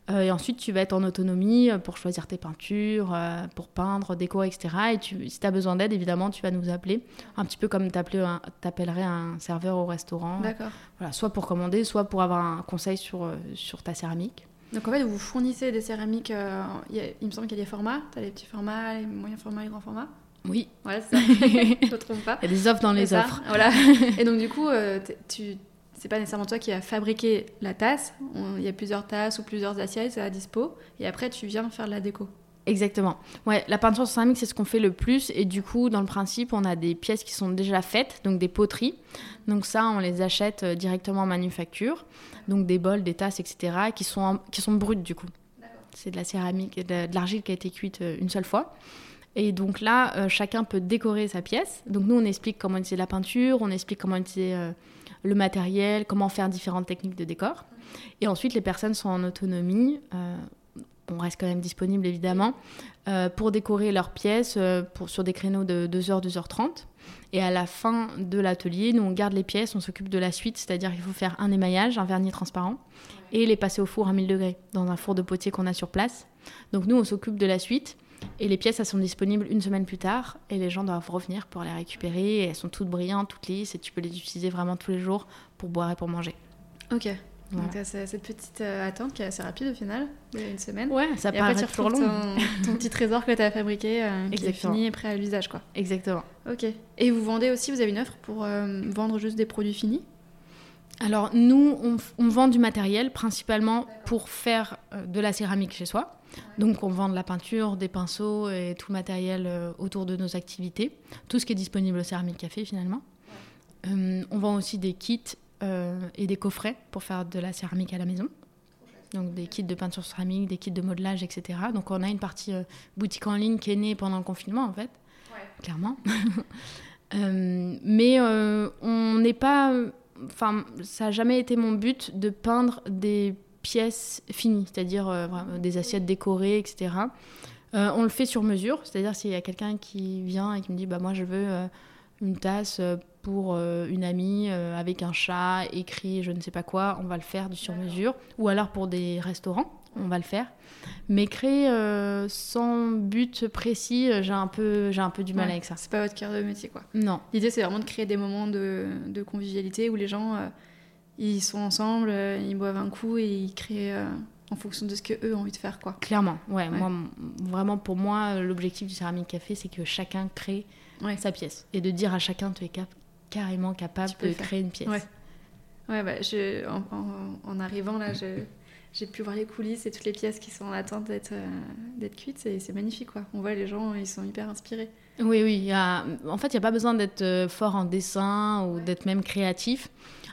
Euh, et ensuite, tu vas être en autonomie euh, pour choisir tes peintures, euh, pour peindre, décorer, etc. Et tu, si tu as besoin d'aide, évidemment, tu vas nous appeler. Un petit peu comme t'appelais un- t'appellerais un serveur au restaurant. D'accord. Voilà, soit pour commander, soit pour avoir un conseil sur, sur ta céramique. Donc en fait, vous fournissez des céramiques. euh, il, y a- il me semble qu'il y a des formats. Tu as les petits formats, les moyens formats, les grands formats. Oui, c'est ça. Je me trompe pas. il y a des offres dans les ça, offres. Voilà. Et donc du coup, tu c'est pas nécessairement toi qui vas fabriquer la tasse. Il y a plusieurs tasses ou plusieurs assiettes à dispo. Et après, tu viens faire de la déco. Exactement. Ouais, la peinture sur céramique, c'est ce qu'on fait le plus. Et du coup, dans le principe, on a des pièces qui sont déjà faites, donc des poteries. Donc ça, on les achète euh, directement en manufacture. Donc des bols, des tasses, etc., qui sont, en- qui sont brutes du coup. C'est de la céramique, de l'argile qui a été cuite euh, une seule fois. Et donc là, euh, chacun peut décorer sa pièce. Donc nous, on explique comment utiliser la peinture, on explique comment utiliser euh, le matériel, comment faire différentes techniques de décor. Et ensuite, les personnes sont en autonomie. euh, on reste quand même disponible évidemment euh, pour décorer leurs pièces euh, sur des créneaux de 2h, 2h30. Et à la fin de l'atelier, nous on garde les pièces, on s'occupe de la suite, c'est-à-dire qu'il faut faire un émaillage, un vernis transparent, et les passer au four à 1000 degrés, dans un four de potier qu'on a sur place. Donc nous on s'occupe de la suite, et les pièces elles sont disponibles une semaine plus tard, et les gens doivent revenir pour les récupérer, et elles sont toutes brillantes, toutes lisses, et tu peux les utiliser vraiment tous les jours pour boire et pour manger. Ok. Voilà. Donc t'as ce- cette petite euh, attente qui est assez rapide au final, une semaine. Ouais, ça et paraît après, tu toujours long. ton, ton petit trésor que tu as fabriqué, euh, qui est fini et prêt à l'usage. quoi. Exactement. Ok. Et vous vendez aussi, vous avez une offre pour euh, vendre juste des produits finis? Alors nous, on, on vend du matériel principalement pour faire euh, de la céramique chez soi. Donc on vend de la peinture, des pinceaux et tout le matériel euh, autour de nos activités. Tout ce qui est disponible au Céramique Café finalement. Euh, on vend aussi des kits euh, et des coffrets pour faire de la céramique à la maison. Donc des kits de peinture céramique, des kits de modelage, etc. Donc on a une partie euh, boutique en ligne qui est née pendant le confinement en fait, clairement. Mais on n'est pas enfin, ça n'a jamais été mon but de peindre des pièces finies, c'est-à-dire euh, des assiettes décorées, etc. Euh, on le fait sur mesure, c'est-à-dire s'il y a quelqu'un qui vient et qui me dit bah moi je veux euh, une tasse pour une amie avec un chat écrit je ne sais pas quoi, on va le faire du sur mesure, ou alors pour des restaurants, on va le faire. Mais créer euh, sans but précis, euh, j'ai un peu j'ai un peu du mal Ouais. avec ça. C'est pas votre cœur de métier, quoi. Non. L'idée, c'est vraiment de créer des moments de, de convivialité où les gens, euh, ils sont ensemble, euh, ils boivent un coup et ils créent en fonction de ce que eux ont envie de faire, quoi. Clairement, ouais. Ouais. Moi, vraiment, pour moi, l'objectif du Céramique Café, c'est que chacun crée Ouais. sa pièce. Et de dire à chacun, tu es cap- carrément capable de faire. créer une pièce. Ouais. Ouais, bah, je, en, en- en arrivant là, je- j'ai pu voir les coulisses et toutes les pièces qui sont en attente d'être euh, cuites. C'est c'est magnifique, quoi. On voit les gens, ils sont hyper inspirés. Oui, oui. il y a- En fait, il n'y a pas besoin d'être euh, fort en dessin ou d'être même créatif.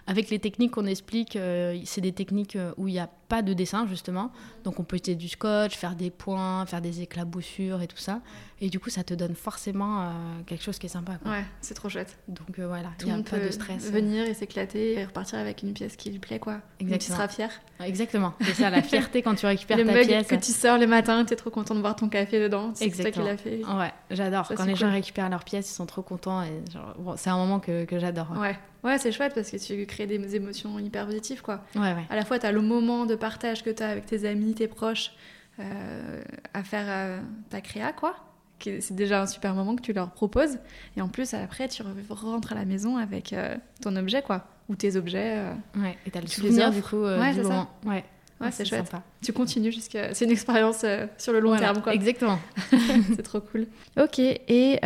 Avec les techniques qu'on explique, euh, c'est des techniques euh, où il n'y a pas de dessin justement. Donc on peut utiliser du scotch, faire des points, faire des éclaboussures et tout ça. Et du coup, ça te donne forcément euh, quelque chose qui est sympa. Quoi. Ouais, c'est trop chouette. Donc euh, voilà, Tout il n'y a pas peut de stress. venir et s'éclater et repartir avec une pièce qui lui plaît, quoi. Donc tu Exactement. seras fier. Exactement. C'est ça la fierté quand tu récupères le ta mug pièce. que tu sors le matin, t'es trop content de voir ton café dedans. C'est toi qui Exactement. l'as fait. Ouais, j'adore. Quand les gens récupèrent leurs pièces, ils sont trop contents. Et genre, bon, c'est un moment que, que j'adore. Ouais, Ouais, ouais c'est chouette parce que tu crées des émotions hyper positives, quoi. ouais. ouais. À la fois, t'as le moment de partage que t'as avec tes amis, tes proches, euh, à faire euh, ta créa, quoi. C'est déjà un super moment que tu leur proposes. Et en plus, après, tu re- rentres à la maison avec euh, ton objet, quoi. Ou tes objets. Ouais, et t'as le Tu souvenir du coup Ouais, du c'est ça. moment. Ouais, Ouais, c'est chouette. sympa. Tu continues jusqu'à. C'est une expérience sur le long Voilà, terme, quoi. Exactement. c'est trop cool. Ok, et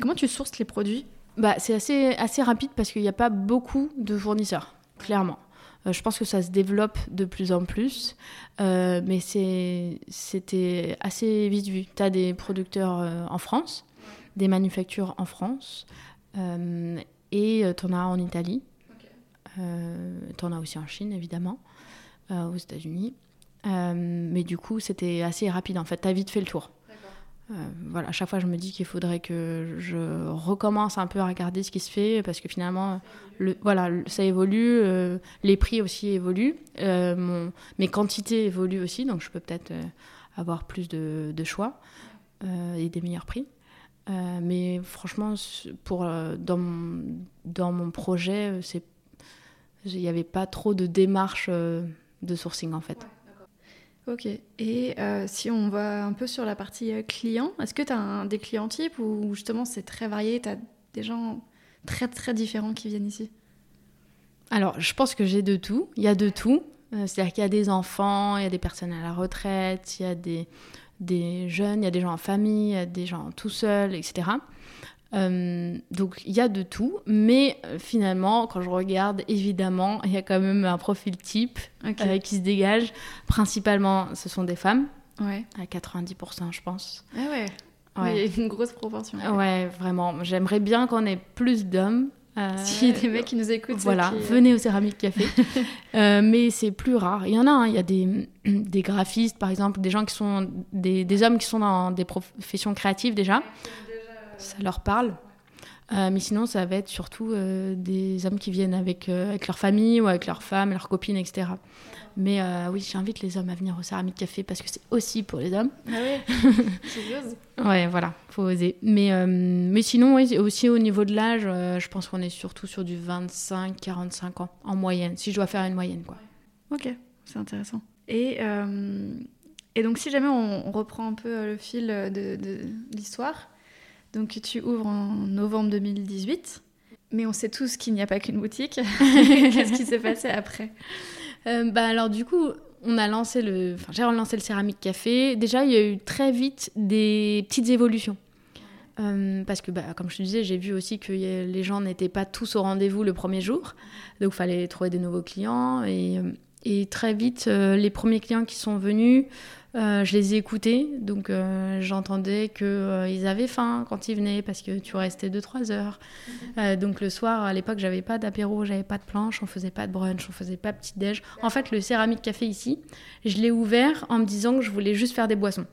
comment tu sources les produits? Bah, c'est assez, assez rapide parce qu'il n'y a pas beaucoup de fournisseurs, clairement. Euh, je pense que ça se développe de plus en plus, euh, mais c'était assez vite vu. Tu as des producteurs euh, en France, des manufactures en France, et tu en as en Italie. tu en as aussi en Chine, évidemment, aux États-Unis. Mais du coup, c'était assez rapide en fait. Tu as vite fait le tour. Euh, voilà, à chaque fois, je me dis qu'il faudrait que je recommence un peu à regarder ce qui se fait parce que finalement, le, voilà, ça évolue, euh, les prix aussi évoluent, euh, mon- mes quantités évoluent aussi, donc je peux peut-être avoir plus de, choix et des meilleurs prix. Mais franchement, pour, dans, mon, dans mon projet, il n'y avait pas trop de démarches euh, de sourcing en fait. Ok, et euh, si on va un peu sur la partie euh, client, est-ce que tu as des clients types ou justement c'est très varié, tu as des gens très très différents qui viennent ici? Alors, je pense que j'ai de tout. Il y a de tout. Euh, C'est-à-dire qu'il y a des enfants, il y a des personnes à la retraite, il y a des, des jeunes, il y a des gens en famille, il y a des gens tout seuls, etc. Euh, donc, il y a de tout. Mais euh, finalement, quand je regarde, évidemment, il y a quand même un profil type euh, qui se dégage. Principalement, ce sont des femmes, ouais. à 90%, je pense. Ah ouais, Ouais, il y a une grosse proportion. ouais vraiment. J'aimerais bien qu'on ait plus d'hommes. Euh, S'il y a des mecs qui nous écoutent, Voilà, qui, venez au Céramique Café. Euh, mais c'est plus rare. Il y en a, hein, il y a des, des graphistes, par exemple, des gens qui sont des, des hommes qui sont dans des professions créatives déjà. Ça leur parle. Euh, mais sinon, ça va être surtout euh, des hommes qui viennent avec, euh, avec leur famille ou avec leurs femmes, leurs copines, etc. Mais euh, oui, j'invite les hommes à venir au Céramique Café parce que c'est aussi pour les hommes. Ah ouais, c'est j'ose. Ouais, voilà, faut oser. Mais, euh, mais sinon, oui, aussi au niveau de l'âge, euh, je pense qu'on est surtout sur du 25-45 ans en moyenne, si je dois faire une moyenne, quoi. Ok, c'est intéressant. Et, euh, et donc, si jamais on, on reprend un peu le fil de, de l'histoire, donc tu ouvres en novembre 2018, mais on sait tous qu'il n'y a pas qu'une boutique. Qu'est-ce qui s'est passé après? Euh, bah alors du coup, on a lancé le, enfin j'ai relancé le céramique café. Déjà, il y a eu très vite des petites évolutions. Euh, parce que, bah, comme je te disais, j'ai vu aussi que a- les gens n'étaient pas tous au rendez-vous le premier jour. Donc, il fallait trouver des nouveaux clients. Et, euh, et très vite, euh, les premiers clients qui sont venus, euh, je les ai écoutés. Donc, euh, j'entendais qu'ils avaient faim quand ils venaient parce que tu restais 2-3 heures. Euh, donc, le soir, à l'époque, j'avais pas d'apéro, j'avais pas de planche, on faisait pas de brunch, on faisait pas petit déj. En fait, le céramique café ici, je l'ai ouvert en me disant que je voulais juste faire des boissons.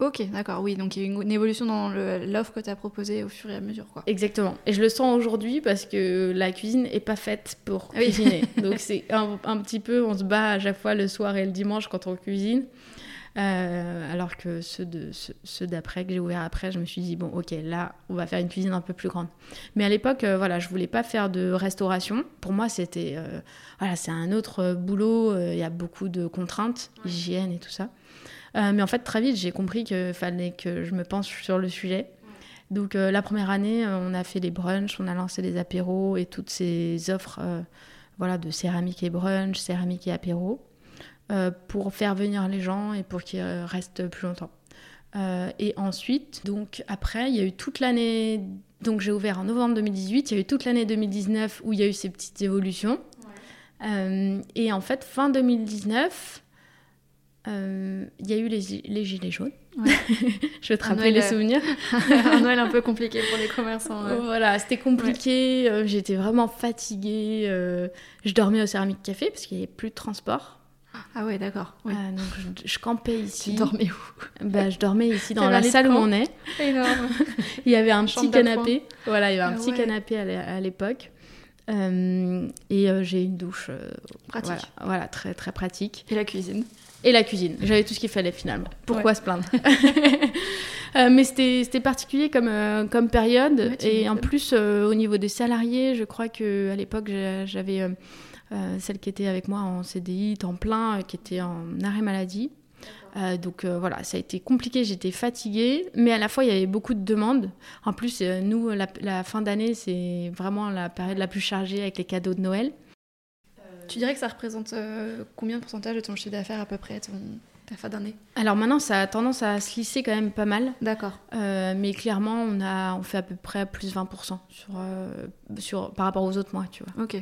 Ok, d'accord, oui, donc il y a eu une, évolution dans l'offre que tu as proposée au fur et à mesure, quoi. Exactement. Et je le sens aujourd'hui parce que la cuisine est pas faite pour Oui. cuisiner. Donc c'est un, un petit peu, on se bat à chaque fois le soir et le dimanche quand on cuisine. Euh, alors que ceux de ceux, ceux d'après que j'ai ouvert après, je me suis dit bon ok là on va faire une cuisine un peu plus grande. Mais à l'époque euh, voilà je voulais pas faire de restauration. Pour moi c'était euh, voilà c'est un autre euh, boulot. Il y a beaucoup de contraintes, hygiène et tout ça. Mais en fait très vite j'ai compris qu'il fallait que je me penche sur le sujet. Donc la première année, on a fait des brunchs, on a lancé des apéros et toutes ces offres voilà, de céramique et brunch, céramique et apéro, euh, pour faire venir les gens et pour qu'ils euh, restent plus longtemps. Euh, et ensuite, donc après, il y a eu toute l'année, donc j'ai ouvert en novembre 2018, il y a eu toute l'année 2019 où il y a eu ces petites évolutions. Euh, et en fait, fin 2019, euh, il y a eu les, les gilets jaunes. Ouais. Je vais te Un rappeler Noël, les euh, souvenirs. un Noël un peu compliqué pour les commerçants. ouais. Voilà, c'était compliqué, euh, j'étais vraiment fatiguée. euh, je dormais au Céramique Café parce qu'il n'y avait plus de transport. Ah ouais, d'accord. Oui. Euh, donc je, je campais ici. Tu dormais où Bah, je dormais ici dans la salle où on est. Énorme. Il y avait un Chambre petit canapé. Voilà, il y avait un Ah petit ouais. canapé à l'é- à l'époque. Euh, et euh, j'ai une douche. euh, Pratique. Voilà, voilà, très très pratique. Et la cuisine. Et la cuisine. J'avais tout ce qu'il fallait finalement. Pourquoi Ouais. se plaindre? Euh, Mais c'était particulier comme, euh, comme période. Ouais, et en plus, euh, au niveau des salariés, je crois qu'à l'époque, j'avais celle qui était avec moi en CDI, temps plein, euh, qui était en arrêt maladie. Euh, donc euh, voilà, ça a été compliqué, j'étais fatiguée, mais à la fois il y avait beaucoup de demandes. En plus, euh, nous, la, la fin d'année, c'est vraiment la période la plus chargée avec les cadeaux de Noël. Tu dirais que ça représente euh, combien de pourcentage de ton chiffre d'affaires à peu près, ton, ta fin d'année? Alors maintenant, ça a tendance à se lisser quand même pas mal. D'accord. Euh, mais clairement, on, a, on fait à peu près plus 20% sur, euh, sur, par rapport aux autres mois, tu vois. Ok.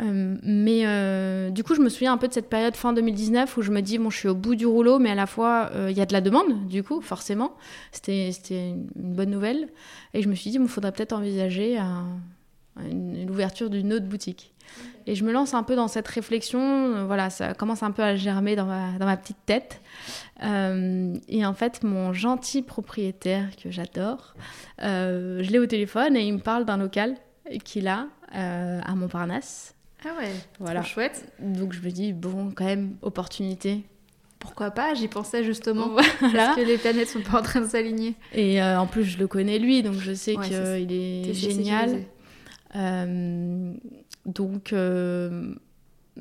Euh, mais euh, du coup, je me souviens un peu de cette période fin 2019 où je me dis, bon, je suis au bout du rouleau, mais à la fois, euh, il y a de la demande, du coup, forcément. C'était une bonne nouvelle. Et je me suis dit, il faudrait peut-être envisager l'ouverture d'une autre boutique. Et je me lance un peu dans cette réflexion. Voilà, ça commence un peu à germer dans ma, dans ma petite tête. Et en fait, mon gentil propriétaire que j'adore, je l'ai au téléphone et il me parle d'un local qu'il a à Montparnasse. Ah ouais. Voilà. Trop chouette. Donc je me dis, bon, quand même, opportunité. Pourquoi pas J'y pensais justement. Voilà. Parce que les planètes sont pas en train de s'aligner. Et euh, en plus, je le connais lui, donc je sais Ouais, qu'il est génial. Euh, donc, euh,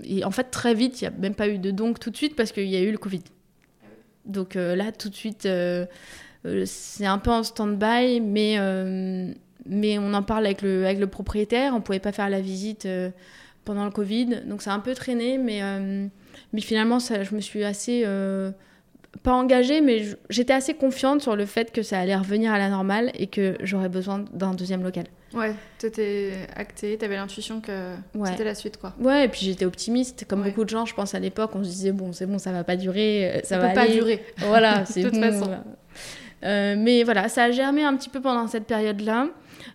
et en fait, très vite, il n'y a même pas eu de donc tout de suite parce qu'il y a eu le Covid. Donc là, tout de suite, c'est un peu en stand-by, mais, mais on en parle avec le, avec le propriétaire. On ne pouvait pas faire la visite pendant le Covid, donc ça a un peu traîné, mais, euh, mais finalement, ça, je me suis assez. euh, pas engagée, mais j'étais assez confiante sur le fait que ça allait revenir à la normale et que j'aurais besoin d'un deuxième local. Ouais, t'étais acté, t'avais l'intuition que Ouais. c'était la suite quoi. Ouais, et puis j'étais optimiste, comme Ouais. beaucoup de gens, je pense à l'époque, on se disait bon, c'est bon, ça va pas durer, euh, ça, Ça va peut pas durer. Voilà, De c'est toute bon, façon. voilà. Euh, mais voilà, ça a germé un petit peu pendant cette période-là.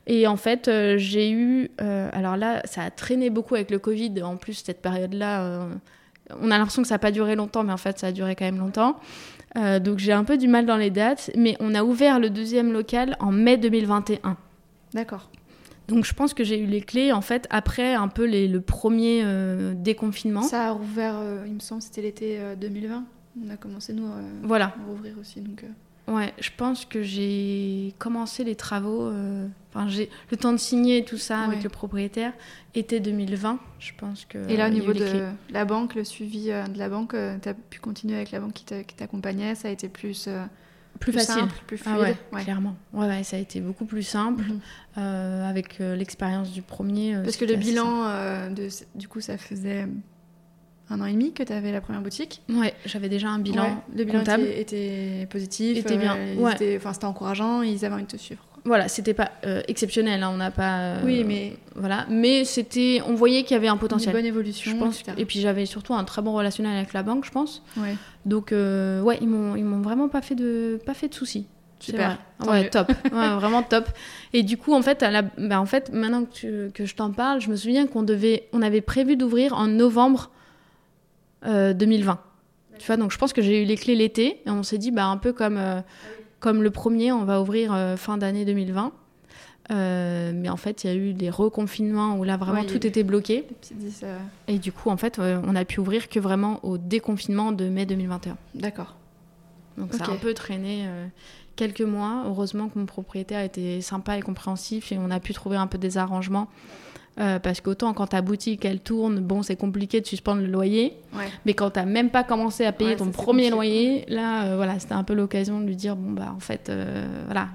Et en fait, euh, j'ai eu. euh, alors là, ça a traîné beaucoup avec le Covid. En plus, cette période-là, euh, on a l'impression que ça n'a pas duré longtemps, mais en fait, ça a duré quand même longtemps. Donc j'ai un peu du mal dans les dates. Mais on a ouvert le deuxième local en mai 2021. D'accord. Donc je pense que j'ai eu les clés, en fait, après un peu les- le premier déconfinement. Ça a rouvert, il me semble, c'était l'été euh, 2020. On a commencé nous Voilà. à rouvrir aussi. Donc, Ouais, je pense que j'ai commencé les travaux, euh, enfin j'ai le temps de signer tout ça avec le propriétaire, été 2020, je pense que. Et là, au niveau de clés. la banque, le suivi euh, de la banque, tu as pu continuer avec la banque qui t'a- qui t'accompagnait. Ça a été plus, euh, plus facile, simple, plus fluide? ah ouais, Ouais. clairement. Ouais, ouais, ça a été beaucoup plus simple Mhm. euh, avec euh, l'expérience du premier. euh, Parce que le bilan, euh, de, du coup, ça faisait un an et demi que tu avais la première boutique. Ouais, j'avais déjà un bilan. Ouais, le bilan comptable. était, était positif. Était bien, euh, ouais. c'était encourageant. Ils avaient envie de te suivre. Voilà, c'était pas euh, exceptionnel, hein, on n'a pas. euh, oui, mais Voilà, mais c'était, on voyait qu'il y avait un une potentiel. bonne évolution. Je pense. etc. Et puis j'avais surtout un très bon relationnel avec la banque, je pense. Ouais. Donc euh, ouais, ils m'ont ils m'ont vraiment pas fait de pas fait de soucis. Super, Ouais, mieux. top. Ouais, vraiment top. Et du coup en fait à la bah, en fait maintenant que, tu- que je t'en parle, je me souviens qu'on devait on avait prévu d'ouvrir en novembre euh, 2020. Tu vois, donc je pense que j'ai eu les clés l'été et on s'est dit bah un peu comme euh, comme le premier, on va ouvrir euh, fin d'année 2020. Euh, mais en fait, il y a eu des reconfinements où là vraiment Ouais, tout était bloqué. Euh, Et du coup, en fait, euh, on a pu ouvrir que vraiment au déconfinement de mai 2021. D'accord. Donc ça a un peu traîné euh, quelques mois. Heureusement que mon propriétaire était sympa et compréhensif et on a pu trouver un peu des arrangements. Euh, parce qu'autant quand ta boutique elle tourne, bon c'est compliqué de suspendre le loyer, Ouais. mais quand t'as même pas commencé à payer Ouais, ton premier compliqué. loyer, là euh, voilà c'était un peu l'occasion de lui dire bon bah en fait euh, voilà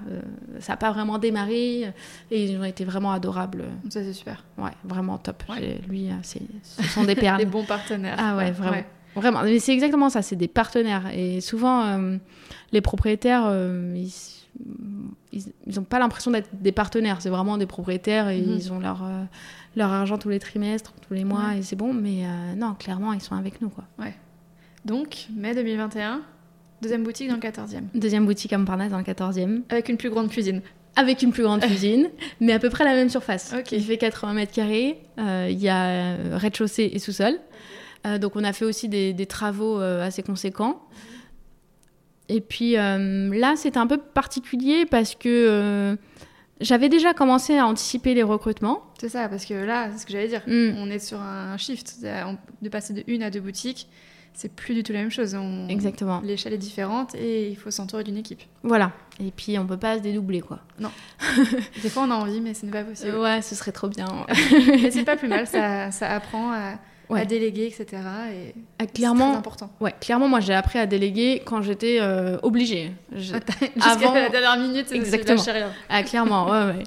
ça a pas vraiment démarré et ils ont été vraiment adorables, Ça, c'est super. ouais vraiment top. Ouais. Lui c'est ce sont des perles. Les bons partenaires. Ah ouais, vraiment. Vraiment, mais c'est exactement ça, c'est des partenaires. Et souvent, les propriétaires, ils ils ils ont pas l'impression d'être des partenaires, c'est vraiment des propriétaires et Mhm. ils ont leur, euh, leur argent tous les trimestres, tous les mois, Ouais. et c'est bon, mais euh, non, clairement, ils sont avec nous. Quoi. Donc, mai 2021, deuxième boutique dans le 14e. Deuxième boutique à Montparnasse dans le 14e, Avec une plus grande cuisine. avec une plus grande cuisine, mais à peu près la même surface. Ok. Il fait 80 mètres carrés, euh, il y a rez-de-chaussée et sous-sol. donc on a fait aussi des, des travaux assez conséquents. Et puis là, c'était un peu particulier parce que j'avais déjà commencé à anticiper les recrutements. C'est ça, parce que là, c'est ce que j'allais dire. Mm. On est sur un shift. De passer de une à deux boutiques, c'est plus du tout la même chose. Exactement. L'échelle est différente et il faut s'entourer d'une équipe. Voilà. Et puis, on peut pas se dédoubler, quoi. Non. Des fois, on a envie, mais ce n'est pas possible. Ouais, ce serait trop bien. mais c'est pas plus mal. Ça, ça apprend à à déléguer, etc. Et ah, clairement, important. Ouais, clairement, moi j'ai appris à déléguer quand j'étais euh, obligée. Jusqu'à la dernière minute, exactement. Rien. Ah, clairement, ouais, ouais.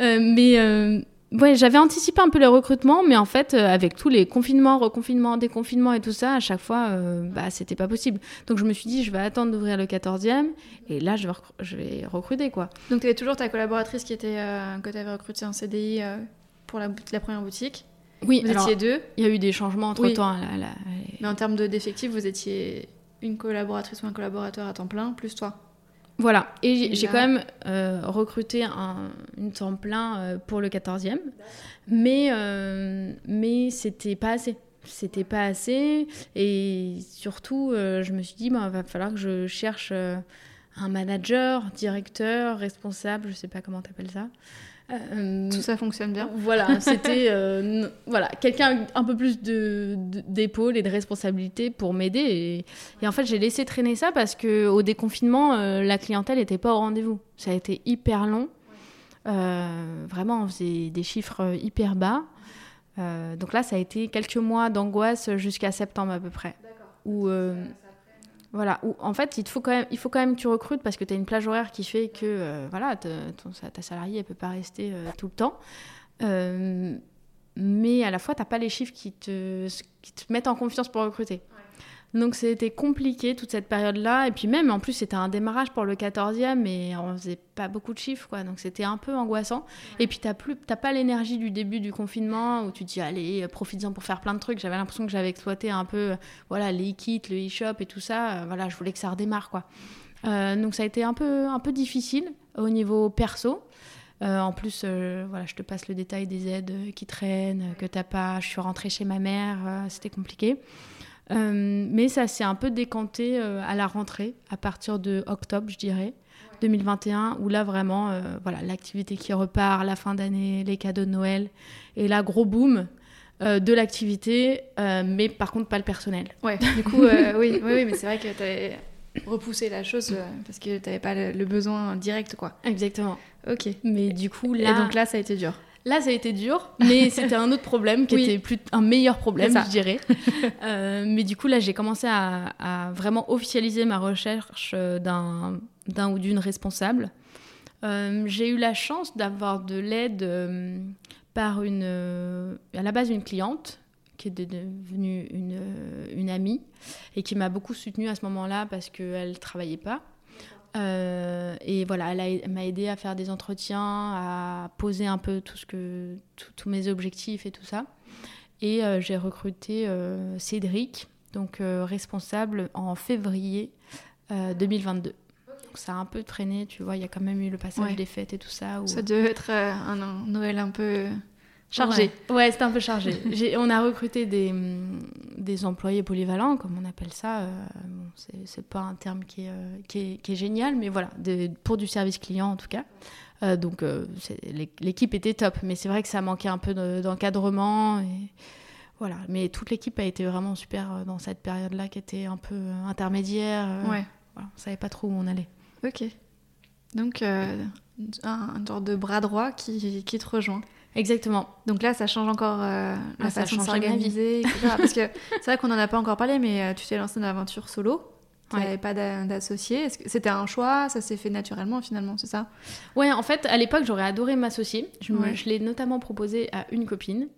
Euh, mais euh, ouais, j'avais anticipé un peu les recrutements, mais en fait, avec tous les confinements, reconfinements, déconfinements et tout ça, à chaque fois, bah, c'était pas possible. Donc je me suis dit, je vais attendre d'ouvrir le 14e, et là, je vais, je vais recruter, quoi. Donc tu avais toujours ta collaboratrice qui était, que tu avais recrutée en CDI pour la, la première boutique oui, vous étiez deux. Il y a eu des changements entre temps. Mais en termes d'effectifs, vous étiez une collaboratrice ou un collaborateur à temps plein, plus toi. Voilà, et j'ai quand même euh, recruté un, une temps plein euh, pour le 14e, mais, euh, mais c'était pas assez. C'était pas assez, et surtout, je me suis dit, il bah, va falloir que je cherche un manager, directeur, responsable, je sais pas comment tu appelles ça, euh, Tout ça fonctionne bien. Voilà, c'était euh, voilà, quelqu'un un peu plus de, d'épaule et de responsabilité pour m'aider. Et, en fait, j'ai laissé traîner ça parce qu'au déconfinement, euh, la clientèle n'était pas au rendez-vous. Ça a été hyper long. vraiment, on faisait des chiffres hyper bas. donc là, ça a été quelques mois d'angoisse jusqu'à septembre à peu près. Où, voilà, ou en fait, il, faut quand même, il faut quand même que tu recrutes parce que tu as une plage horaire qui fait que euh, voilà, ta salariée ne peut pas rester euh, tout le temps. Euh, mais à la fois, tu n'as pas les chiffres qui te mettent en confiance pour recruter. Donc c'était compliqué toute cette période-là. Et puis même, en plus, c'était un démarrage pour le 14e et on faisait pas beaucoup de chiffres, quoi. Donc c'était un peu angoissant. Et puis t'as plus, t'as pas l'énergie du début du confinement où tu te dis, allez, profites-en pour faire plein de trucs. J'avais l'impression que j'avais exploité un peu, voilà, les kits, le e-shop et tout ça. Euh, voilà, je voulais que ça redémarre, quoi. Euh, donc ça a été un peu, un peu difficile au niveau perso. Euh, en plus, voilà, je te passe le détail des aides qui traînent, que t'as pas. Je suis rentrée chez ma mère, c'était compliqué. Euh, mais ça s'est un peu décanté euh, à la rentrée, à partir de octobre, je dirais, 2021, où là vraiment, euh, voilà, l'activité qui repart, la fin d'année, les cadeaux de Noël, et là, gros boom. de l'activité, mais par contre pas le personnel. Ouais, du coup, oui, oui, oui, mais c'est vrai que tu avais repoussé la chose parce que tu n'avais pas le, le, besoin direct, quoi. Exactement. Ok. Mais du coup, là... Et donc là, ça a été dur. Là, ça a été dur, mais c'était un autre problème qui était plus un meilleur problème, je dirais. Euh, mais du coup, là, j'ai commencé à, vraiment officialiser ma recherche euh, d'un ou d'une responsable. Euh, j'ai eu la chance d'avoir de l'aide par une, à la base une cliente qui est devenue une, une amie et qui m'a beaucoup soutenue à ce moment-là parce qu'elle ne travaillait pas. Euh, et voilà, elle m'a aidé à faire des entretiens, à poser un peu tout ce que, tous mes objectifs et tout ça. Et euh, j'ai recruté euh, Cédric, donc responsable en février 2022. Donc ça a un peu traîné, tu vois, il y a quand même eu le passage des fêtes et tout ça. Ça devait être un, Noël un peu chargé. Ouais, c'était un peu chargé. on a recruté des, des, employés polyvalents, comme on appelle ça. Euh, bon, c'est pas un terme qui est, euh, qui est, qui est génial, mais voilà, pour du service client en tout cas. Euh, donc l'équipe était top, mais c'est vrai que ça manquait un peu d'encadrement. et voilà, mais toute l'équipe a été vraiment super dans cette période-là, qui était un peu intermédiaire. ouais. Voilà, on savait pas trop où on allait. Ok. Donc un, un genre de bras droit qui, qui te rejoint. Exactement. Donc là, ça change encore euh, la ah, façon de s'organiser, Parce que c'est vrai qu'on n'en a pas encore parlé, mais euh, tu t'es lancé dans l'aventure solo. Tu n'avais pas d'associé. C'était un choix? Ça s'est fait naturellement, finalement, c'est ça? Ouais, en fait, à l'époque, j'aurais adoré m'associer. Je, je l'ai notamment proposé à une copine.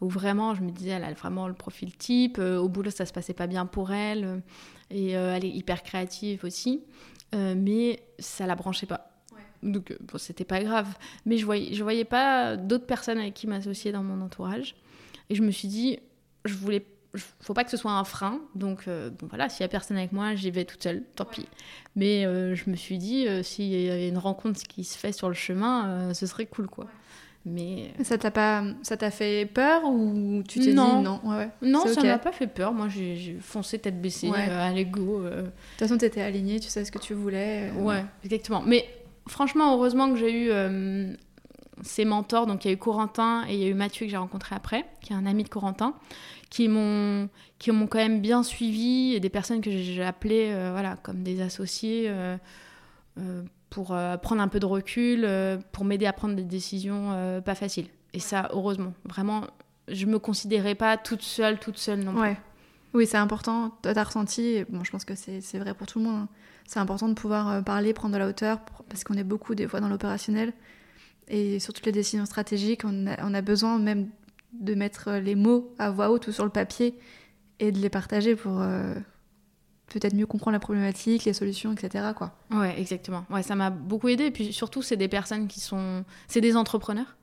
Où vraiment, je me disais, elle a vraiment le profil type. Euh, au boulot, ça se passait pas bien pour elle. et elle est hyper créative aussi. mais ça la branchait pas. Donc, euh, bon, c'était pas grave. Mais je voyais, je voyais pas d'autres personnes avec qui m'associer dans mon entourage. Et je me suis dit, je voulais faut pas que ce soit un frein. Donc, euh, bon, voilà, s'il y a personne avec moi, j'y vais toute seule, tant pis. Mais euh, je me suis dit, s'il y a une rencontre qui se fait sur le chemin, ce serait cool, quoi. Mais ça t'a pas, ça t'a fait peur ou tu t'es dit Non. non ouais, non, c'est ça ok. m'a pas fait peur. Moi, j'ai foncé tête baissée, Ouais. euh, allez go. euh, De toute façon, t'étais alignée, tu sais ce que tu voulais. euh, Ouais, exactement. Mais franchement, heureusement que j'ai eu euh, ces mentors. Donc, il y a eu Corentin et il y a eu Mathieu que j'ai rencontré après, qui est un ami de Corentin, qui m'ont qui m'ont quand même bien suivi et des personnes que j'ai appelées euh, voilà, comme des associés euh, pour prendre un peu de recul, pour m'aider à prendre des décisions pas faciles. Et ça, heureusement. Vraiment, je me considérais pas toute seule, toute seule non plus. Oui, c'est important. Toi, t'as ressenti, je pense que c'est c'est vrai pour tout le monde, hein. C'est important de pouvoir euh, parler, prendre de la hauteur, parce qu'on est beaucoup des fois dans l'opérationnel. Et sur toutes les décisions stratégiques, on a, on a besoin même de mettre euh, les mots à voix haute ou sur le papier et de les partager pour euh, peut-être mieux comprendre la problématique, les solutions, etc. Quoi. Ouais, exactement. Ouais, ça m'a beaucoup aidé. Et puis surtout, c'est des personnes qui sont. C'est des entrepreneurs.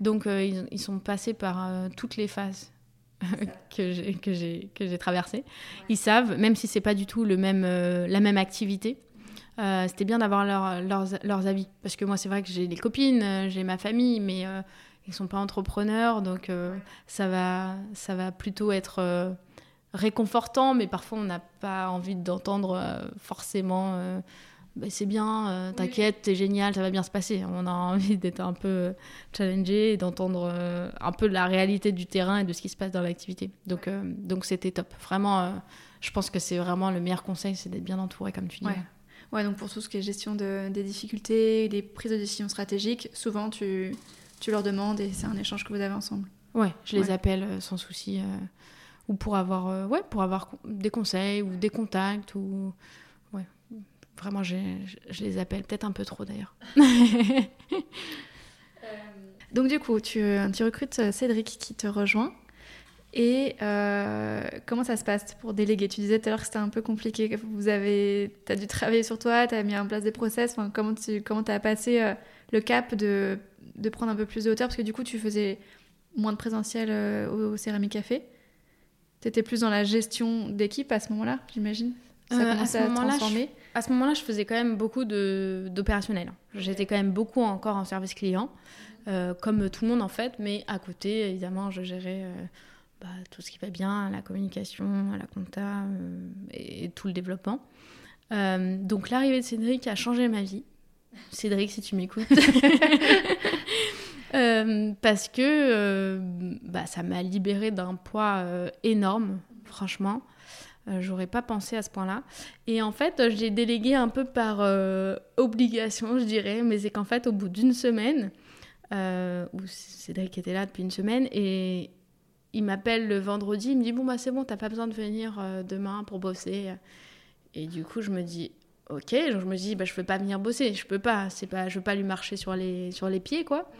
Donc, euh, ils, ils sont passés par euh, toutes les phases que j'ai traversées. Ils savent, même si c'est pas du tout le même euh, la même activité. euh, C'était bien d'avoir leur- leurs, leurs avis parce que moi c'est vrai que j'ai des copines, euh, j'ai ma famille, mais ils sont pas entrepreneurs, donc ça va ça va plutôt être réconfortant, mais parfois on n'a pas envie d'entendre forcément. Bah, c'est bien, euh, t'inquiète, t'es génial, ça va bien se passer. On a envie d'être un peu euh, challengé et d'entendre euh, un peu la réalité du terrain et de ce qui se passe dans l'activité. Donc, euh, donc c'était top. Vraiment, je pense que c'est vraiment le meilleur conseil, c'est d'être bien entouré, comme tu dis. Ouais. Ouais, donc pour tout ce qui est gestion de- des difficultés, des prises de décisions stratégiques, souvent tu, tu leur demandes et c'est un échange que vous avez ensemble. Ouais, je les Ouais. appelle sans souci. ou pour avoir, ouais, pour avoir des conseils ou des contacts. Ou... Ouais. Vraiment, je je les appelle peut-être un peu trop d'ailleurs. Donc du coup, tu, tu recrutes euh, Cédric qui te rejoint. Et euh, comment ça se passe pour déléguer? Tu disais tout à l'heure que c'était un peu compliqué. Vous avez, as dû travailler sur toi, tu as mis en place des process. Enfin, comment tu comment as passé euh, le cap de, de prendre un peu plus de hauteur? Parce que du coup, tu faisais moins de présentiel euh, au, au Céramique Café. Tu étais plus dans la gestion d'équipe à ce moment-là, j'imagine? Ça Euh, à ce à, moment-là, je- transformer À ce moment-là, je faisais quand même beaucoup de- d'opérationnel. J'étais quand même beaucoup encore en service client, euh, comme tout le monde en fait, mais à côté, évidemment, je gérais euh, bah, tout ce qui va bien, la communication, la compta euh, et, tout le développement. Donc l'arrivée de Cédric a changé ma vie. Cédric, si tu m'écoutes. Parce que bah, ça m'a libérée d'un poids énorme, franchement. Euh, J'aurais pas pensé à ce point-là. Et en fait, j'ai délégué un peu par euh, obligation, je dirais, mais c'est qu'en fait, au bout d'une semaine, euh, où Cédric était là depuis une semaine, et il m'appelle le vendredi, il me dit Bon, bah c'est bon, t'as pas besoin de venir euh, demain pour bosser. Et du coup, je me dis Ok, donc je me dis bah, Je peux pas venir bosser, je peux pas, c'est pas je veux pas lui marcher sur les, sur les pieds, quoi.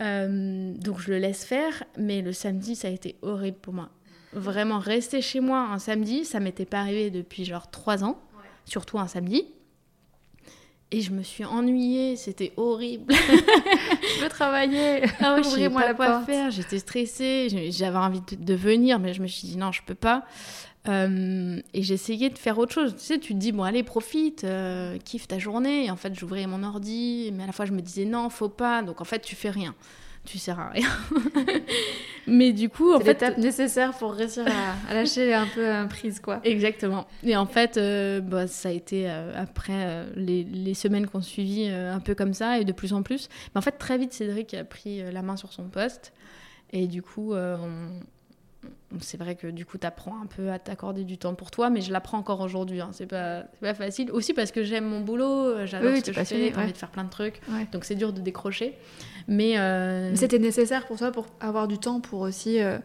Euh, donc je le laisse faire, mais le samedi, ça a été horrible pour moi vraiment rester chez moi un samedi, ça m'était pas arrivé depuis genre trois ans, surtout un samedi. Et je me suis ennuyée, c'était horrible. Je veux travailler Ah ouais, Ouvrez-moi pas la quoi porte. faire, j'étais stressée, j'avais envie de, de venir, mais je me suis dit non, je peux pas. Euh, et j'essayais de faire autre chose. Tu sais, tu te dis, bon, allez, profite, euh, kiffe ta journée. Et en fait, j'ouvrais mon ordi, mais à la fois, je me disais, non, faut pas. Donc, en fait, tu fais rien. Tu sers à rien. mais du coup, en fait. l'étape nécessaire pour réussir à, à lâcher un peu un prise, quoi. Exactement. Et en fait, euh, bah, ça a été euh, après euh, les, les semaines qu'on suivit un peu comme ça et de plus en plus. Mais en fait, très vite, Cédric a pris la main sur son poste. Et du coup, on- c'est vrai que du coup, tu apprends un peu à t'accorder du temps pour toi, mais je l'apprends encore aujourd'hui. Hein. C'est pas, facile. Aussi parce que j'aime mon boulot, euh, j'adore Oui, ce que je fais, j'ai envie de faire plein de trucs. Ouais. Donc c'est dur de décrocher. Mais, euh, Mais C'était nécessaire pour toi pour avoir du temps pour aussi euh,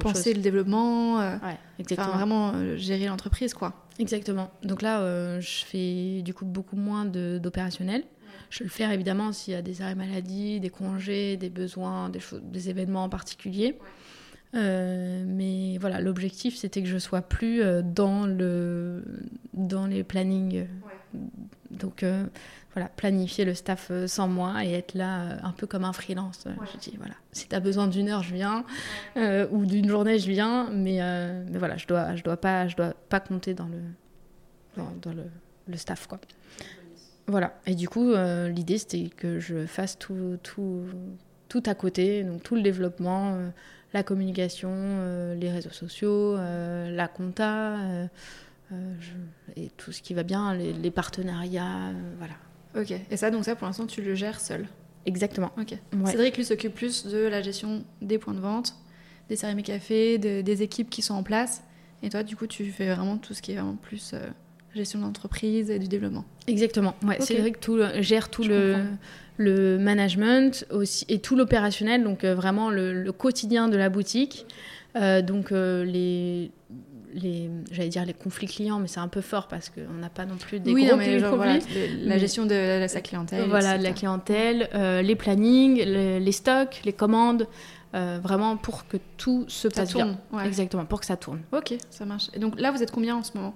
penser chose. le développement, euh, Ouais, vraiment gérer l'entreprise, quoi. Exactement. Donc là, je fais du coup beaucoup moins d'opérationnel. Je vais le faire évidemment s'il y a des arrêts maladie, des congés, des besoins, des, des événements en particulier. Euh, mais voilà, l'objectif c'était que je sois plus euh, dans, le, dans les plannings. Donc euh, voilà, planifier le staff sans moi et être là un peu comme un freelance. Je dis voilà, si tu as besoin d'une heure, je viens, euh, ou d'une journée, je viens, mais, mais voilà, je dois, je dois pas, je dois pas compter dans le, dans, dans le, le staff quoi. Voilà. Et du coup, l'idée c'était que je fasse tout, tout, tout à côté, donc tout le développement, la communication, euh, les réseaux sociaux, euh, la compta, euh, je- et tout ce qui va bien, les, les partenariats, voilà. Ok. Et ça, donc ça, pour l'instant, tu le gères seul. Exactement. Ok. Ouais. Cédric, lui, s'occupe plus de la gestion des points de vente, des cérémies café, de- des équipes qui sont en place. Et toi, du coup, tu fais vraiment tout ce qui est vraiment plus gestion d'entreprise et du développement. Exactement. Ouais. Cédric tout le- gère tout Je le, comprends. Le management aussi, et tout l'opérationnel, donc euh, vraiment le, le quotidien de la boutique. Euh, donc euh, les, les j'allais dire les conflits clients, mais c'est un peu fort parce qu'on n'a pas non plus des oui, gros non, mais genre, conflits. voilà, le- la gestion de la- sa clientèle. Voilà, de la clientèle, euh, les plannings, le- les stocks, les commandes, euh, vraiment pour que tout se Ça passe bien. tourne. ouais. Exactement, pour que ça tourne. Ok, ça marche. Et donc là, vous êtes combien en ce moment?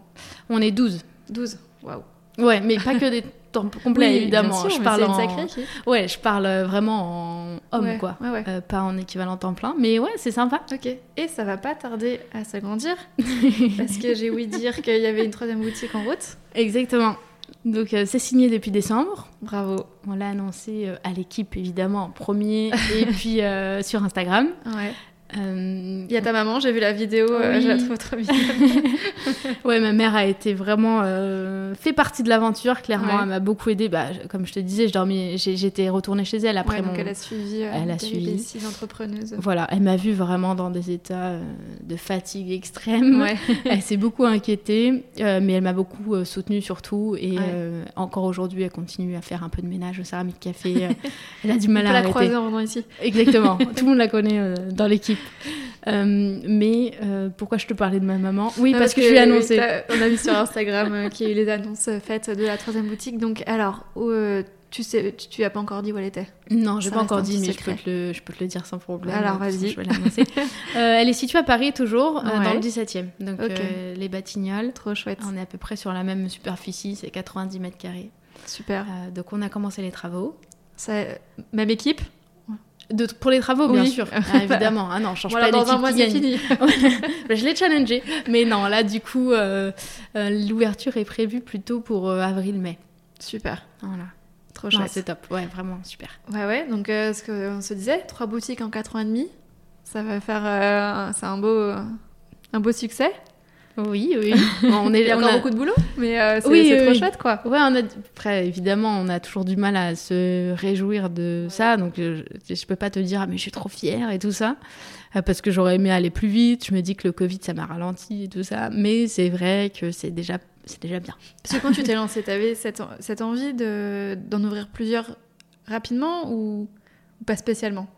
On est 12. 12. Waouh. Ouais, mais pas que des temps complets, Oui, évidemment. sûr, je parle en... équipe. Ouais, je parle euh, vraiment en homme, Ouais, quoi. Ouais, ouais. Euh, pas en équivalent temps plein. Mais ouais, c'est sympa. Ok. Et ça va pas tarder à s'agrandir parce que j'ai ouï dire qu'il y avait une troisième boutique en route. Exactement. Donc euh, c'est signé depuis décembre. Bravo. On l'a annoncé euh, à l'équipe, évidemment, en premier, et puis euh, sur Instagram. Ouais. Euh, Il y a ta maman, j'ai vu la vidéo, euh, Oui. je la trouve trop mignonne. Ouais, ma mère a été vraiment euh, fait partie de l'aventure. Clairement, Ouais. elle m'a beaucoup aidée. Bah, comme je te disais, je dormais, j'étais retournée chez elle après Ouais, mon. donc elle a suivi, euh, Elle a suivi. péripéties d'entrepreneuse. Voilà, elle m'a vue vraiment dans des états euh, de fatigue extrême. Ouais. Elle s'est beaucoup inquiétée, euh, mais elle m'a beaucoup euh, soutenue surtout. Et Ouais. euh, encore aujourd'hui, elle continue à faire un peu de ménage au céramique café. euh, elle a du On mal peut à la arrêter. croiser en venant ici. Exactement, tout le monde la connaît euh, dans l'équipe. Euh, mais euh, pourquoi je te parlais de ma maman Oui, Non, parce, que, je lui ai annoncé. on a vu sur Instagram euh, qu'il y a eu les annonces faites de la troisième boutique. Donc, alors, tu sais, tu, tu as pas encore dit où elle était. Non, j'ai pas encore dit, mais je peux, te le, je peux te le dire sans problème. Alors, vas-y. Je vais l'annoncer. Euh, elle est située à Paris toujours, euh, dans le 17e. Donc euh, les Batignolles. Trop chouette. On est à peu près sur la même superficie, c'est 90 mètres carrés. Super. Donc on a commencé les travaux. Ça, même équipe De, pour les travaux, bien sûr, Ah, évidemment. Ah non, je change Voilà, pas dans un mois, c'est fini. Bah, je l'ai challengé. Mais non, là, du coup, euh, euh, l'ouverture est prévue plutôt pour euh, avril-mai. Super. Voilà. Trop chouette. c'est top. Ouais, vraiment super. Ouais, ouais. Donc, ce qu'on se disait, trois boutiques en 4 ans et demi, ça va faire. c'est un beau, un beau succès. Oui, oui. On est, Il y a on encore a- beaucoup de boulot, mais euh, c'est Oui, c'est oui, trop oui. chouette, quoi. Ouais, on a. Après, évidemment, on a toujours du mal à se réjouir de ça. Donc, euh, je, je peux pas te dire, ah, mais je suis trop fière et tout ça. Euh, Parce que j'aurais aimé aller plus vite. Je me dis que le Covid, ça m'a ralenti et tout ça. Mais c'est vrai que c'est déjà, c'est déjà bien. Parce que quand tu t'es lancé, t'avais cette, cette envie de, d'en ouvrir plusieurs rapidement ou, ou pas spécialement?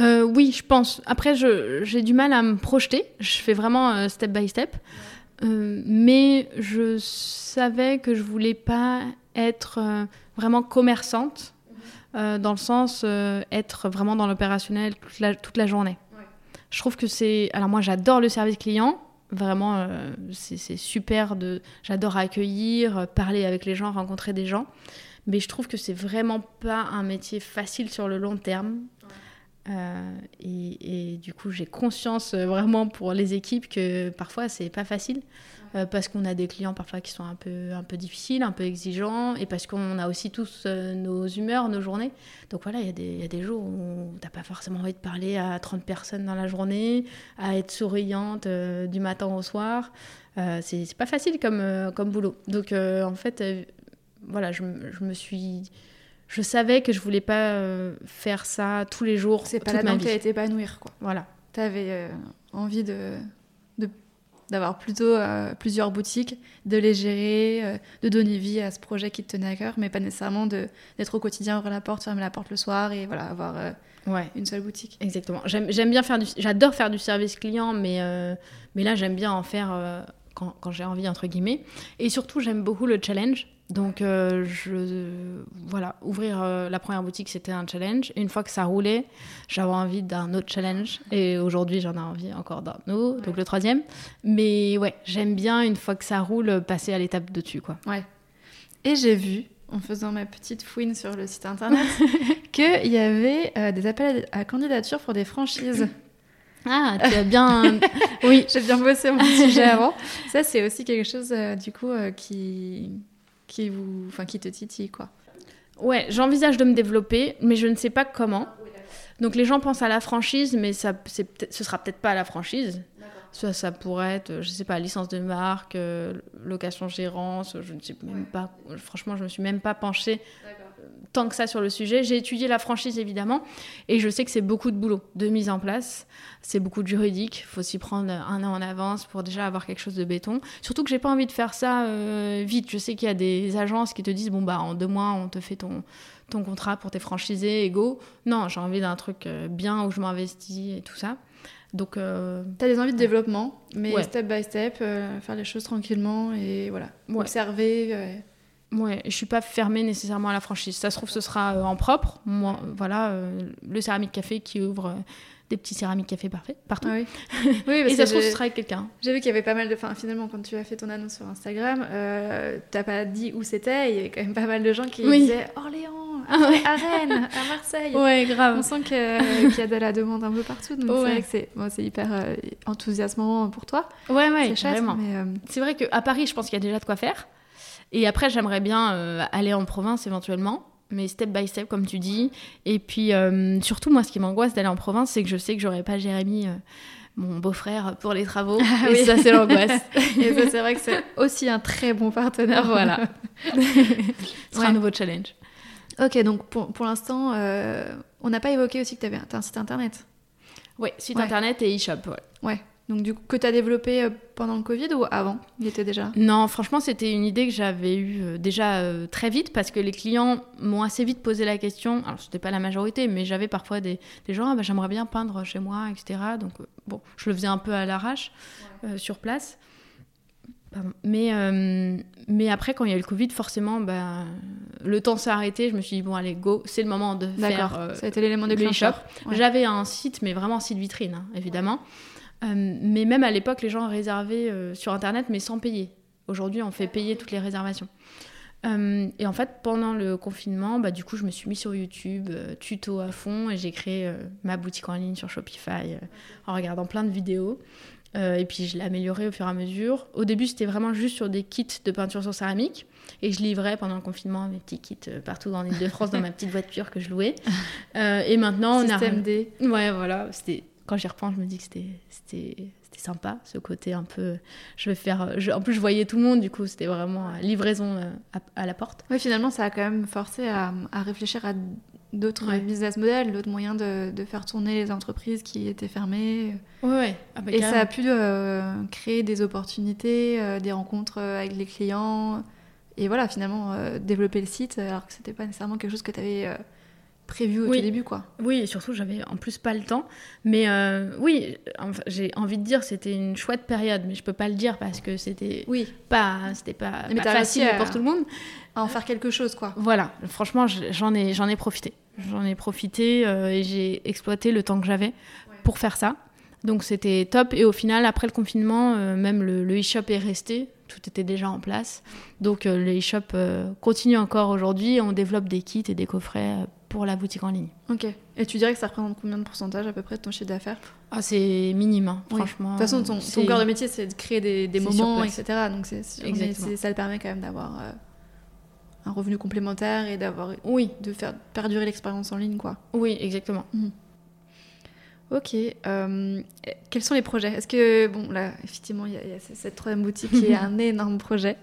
Euh, oui, je pense. Après, je- j'ai du mal à me projeter. Je fais vraiment euh, step by step. Euh, mais je savais que je voulais pas être euh, vraiment commerçante, euh, dans le sens être vraiment dans l'opérationnel toute la, toute la journée. Je trouve que c'est. Alors, moi, j'adore le service client. Vraiment, c'est super. de. J'adore accueillir, parler avec les gens, rencontrer des gens. Mais je trouve que c'est vraiment pas un métier facile sur le long terme. Euh, et, et du coup, j'ai conscience euh, vraiment pour les équipes que parfois c'est pas facile euh, parce qu'on a des clients parfois qui sont un peu, un peu difficiles, un peu exigeants et parce qu'on a aussi tous nos humeurs, nos journées. Donc voilà, il y, a des- il y a des jours où t'as pas forcément envie de parler à 30 personnes dans la journée, à être souriante du matin au soir. C'est pas facile comme, comme boulot. Donc en fait, voilà, je me suis. Je savais que je voulais pas euh, faire ça tous les jours. C'est pas là-dedans vie. qui a été épanouir, quoi. Voilà. T'avais euh, envie de, d'avoir plutôt euh, plusieurs boutiques, de les gérer, euh, de donner vie à ce projet qui te tenait à cœur, mais pas nécessairement de, d'être au quotidien, ouvrir la porte, fermer la porte le soir et voilà, avoir euh, Ouais. une seule boutique. Exactement. J'aime bien faire du. J'adore faire du service client, mais, mais là, j'aime bien en faire quand, quand j'ai envie, entre guillemets. Et surtout, j'aime beaucoup le challenge. Donc, euh, je, voilà, ouvrir euh, la première boutique, c'était un challenge. Une fois que ça roulait, j'avais envie d'un autre challenge. Et aujourd'hui, j'en ai envie encore d'un autre, donc le troisième. Mais ouais, j'aime bien, une fois que ça roule, passer à l'étape de dessus, quoi. Et j'ai vu, en faisant ma petite fouine sur le site internet, qu'il y avait euh, des appels à candidature pour des franchises. Ah, tu as bien. oui. J'ai bien bossé mon sujet avant. Ça, c'est aussi quelque chose, du coup, qui, qui, vous, enfin, qui te titille, quoi. Ouais, j'envisage de me développer, mais je ne sais pas comment. Donc les gens pensent à la franchise, mais ça, c'est, ce sera peut-être pas la franchise. Soit ça pourrait être, je sais pas, licence de marque, euh, location gérance, je ne sais même pas. Franchement, je me suis même pas penchée tant que ça sur le sujet. J'ai étudié la franchise évidemment, et je sais que c'est beaucoup de boulot, de mise en place. C'est beaucoup de juridique. Il faut s'y prendre un an en avance pour déjà avoir quelque chose de béton. Surtout que j'ai pas envie de faire ça euh, vite. Je sais qu'il y a des agences qui te disent bon bah en deux mois on te fait ton ton contrat pour tes franchisés égaux. Non, j'ai envie d'un truc euh, bien où je m'investis et tout ça. Donc, euh, tu as des envies de développement, mais step by step, euh, faire les choses tranquillement et voilà, observer. Ouais, je suis pas fermée nécessairement à la franchise. Ça se trouve, ce sera en propre. Moi, voilà, le céramique café qui ouvre des petits céramiques café parfait partout. Ah oui. oui et ça se trouve, ce sera avec quelqu'un. J'ai vu qu'il y avait pas mal de. Enfin, finalement, quand tu as fait ton annonce sur Instagram, euh, t'as pas dit où c'était. Il y avait quand même pas mal de gens qui disaient Orléans, ah à Rennes, à Marseille. Ouais, grave. On sent qu'il y a de la demande un peu partout. Donc c'est vrai que c'est bon, hyper euh, enthousiasmant pour toi. Ouais, ouais. Euh, c'est vrai qu'à Paris, je pense qu'il y a déjà de quoi faire. Et après, j'aimerais bien euh, aller en province éventuellement mais step by step, comme tu dis. Et puis, euh, surtout, moi, ce qui m'angoisse d'aller en province, c'est que je sais que j'aurai pas Jérémy, euh, mon beau-frère, pour les travaux. Ah et ça, c'est l'angoisse. et ça, c'est vrai que c'est aussi un très bon partenaire. Voilà. Ce sera un nouveau challenge. Ok, donc pour, pour l'instant, on n'a pas évoqué aussi que tu avais un, site internet. Oui, site internet et e-shop. Ouais. ouais. Donc du coup, que tu as développé euh, pendant le Covid ou avant? Il était déjà Non, franchement, c'était une idée que j'avais eue euh, déjà euh, très vite parce que les clients m'ont assez vite posé la question. Alors, c'était pas la majorité, mais j'avais parfois des, des gens, ah, bah, j'aimerais bien peindre chez moi, etc. Donc, bon, je le faisais un peu à l'arrache sur place. Mais, mais après, quand il y a eu le Covid, forcément, bah, le temps s'est arrêté. Je me suis dit, bon, allez, go, c'est le moment de faire. ça a été l'élément déclencheur. J'avais un site, mais vraiment un site vitrine, hein, évidemment. Mais même à l'époque, les gens réservaient euh, sur Internet, mais sans payer. Aujourd'hui, on fait payer toutes les réservations. Euh, et en fait, pendant le confinement, bah, du coup, je me suis mis sur YouTube, tuto à fond, et j'ai créé ma boutique en ligne sur Shopify en regardant plein de vidéos. et puis, je l'ai amélioré au fur et à mesure. Au début, c'était vraiment juste sur des kits de peinture sur céramique. Et je livrais pendant le confinement mes petits kits partout dans l'île de France, dans ma petite voiture que je louais. et maintenant, on a. D. Ouais, voilà. C'était quand j'y repense, je me dis que c'était sympa, ce côté un peu. Je vais faire. en plus, je voyais tout le monde, du coup, c'était vraiment livraison euh, à, la porte. Oui, finalement, ça a quand même forcé à, réfléchir à d'autres business models, d'autres moyens de, de, faire tourner les entreprises qui étaient fermées. Ouais, ah bah, Et ça a pu euh, créer des opportunités, euh, des rencontres avec les clients. Et voilà, finalement, développer le site, alors que c'était pas nécessairement quelque chose que tu avais prévu au début, quoi. Oui, et surtout, j'avais en plus pas le temps. Mais euh, oui, j'ai envie de dire c'était une chouette période, mais je peux pas le dire parce que c'était oui. pas, c'était pas, facile pour tout le monde. À en faire quelque chose, quoi. Voilà, franchement, j'en ai, j'en ai profité. J'en ai profité euh, et j'ai exploité le temps que j'avais pour faire ça. Donc c'était top. Et au final, après le confinement, euh, même le, e-shop est resté. Tout était déjà en place. Donc le e-shop continue encore aujourd'hui. On développe des kits et des coffrets pour la boutique en ligne. Ok. Et tu dirais que ça représente combien de pourcentage à peu près de ton chiffre d'affaires? Ah, c'est minime, hein, franchement. De toute façon, ton, cœur de métier, c'est de créer des, des moments, etc. Donc c'est, ça le permet quand même d'avoir euh, un revenu complémentaire et d'avoir, oui, de faire perdurer l'expérience en ligne, quoi. Oui, exactement. Mhm. Ok. Euh, quels sont les projets? Est-ce que, bon, là, effectivement, il y, a, cette troisième boutique qui est un énorme projet.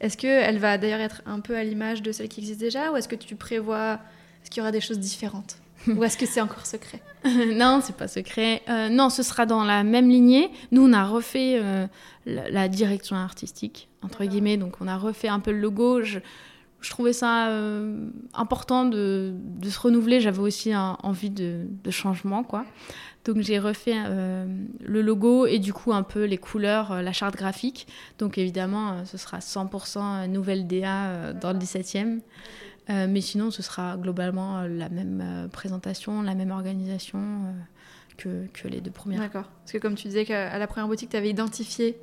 Est-ce qu'elle va d'ailleurs être un peu à l'image de celle qui existe déjà Ou est-ce que tu prévois est-ce qu'il y aura des choses différentes? Ou est-ce que c'est encore secret? Non, c'est pas secret. Euh, non, ce sera dans la même lignée. Nous, on a refait euh, la, direction artistique, entre guillemets. Donc, on a refait un peu le logo. Je, trouvais ça euh, important de, se renouveler. J'avais aussi envie de, changement, quoi. Donc j'ai refait le logo et du coup un peu les couleurs, la charte graphique. Donc évidemment, ce sera 100% nouvelle DA dans le 17e. Euh, mais sinon, ce sera globalement euh, la même euh, présentation, la même organisation que, que, les deux premières. D'accord. Parce que comme tu disais qu'à la première boutique, tu avais identifié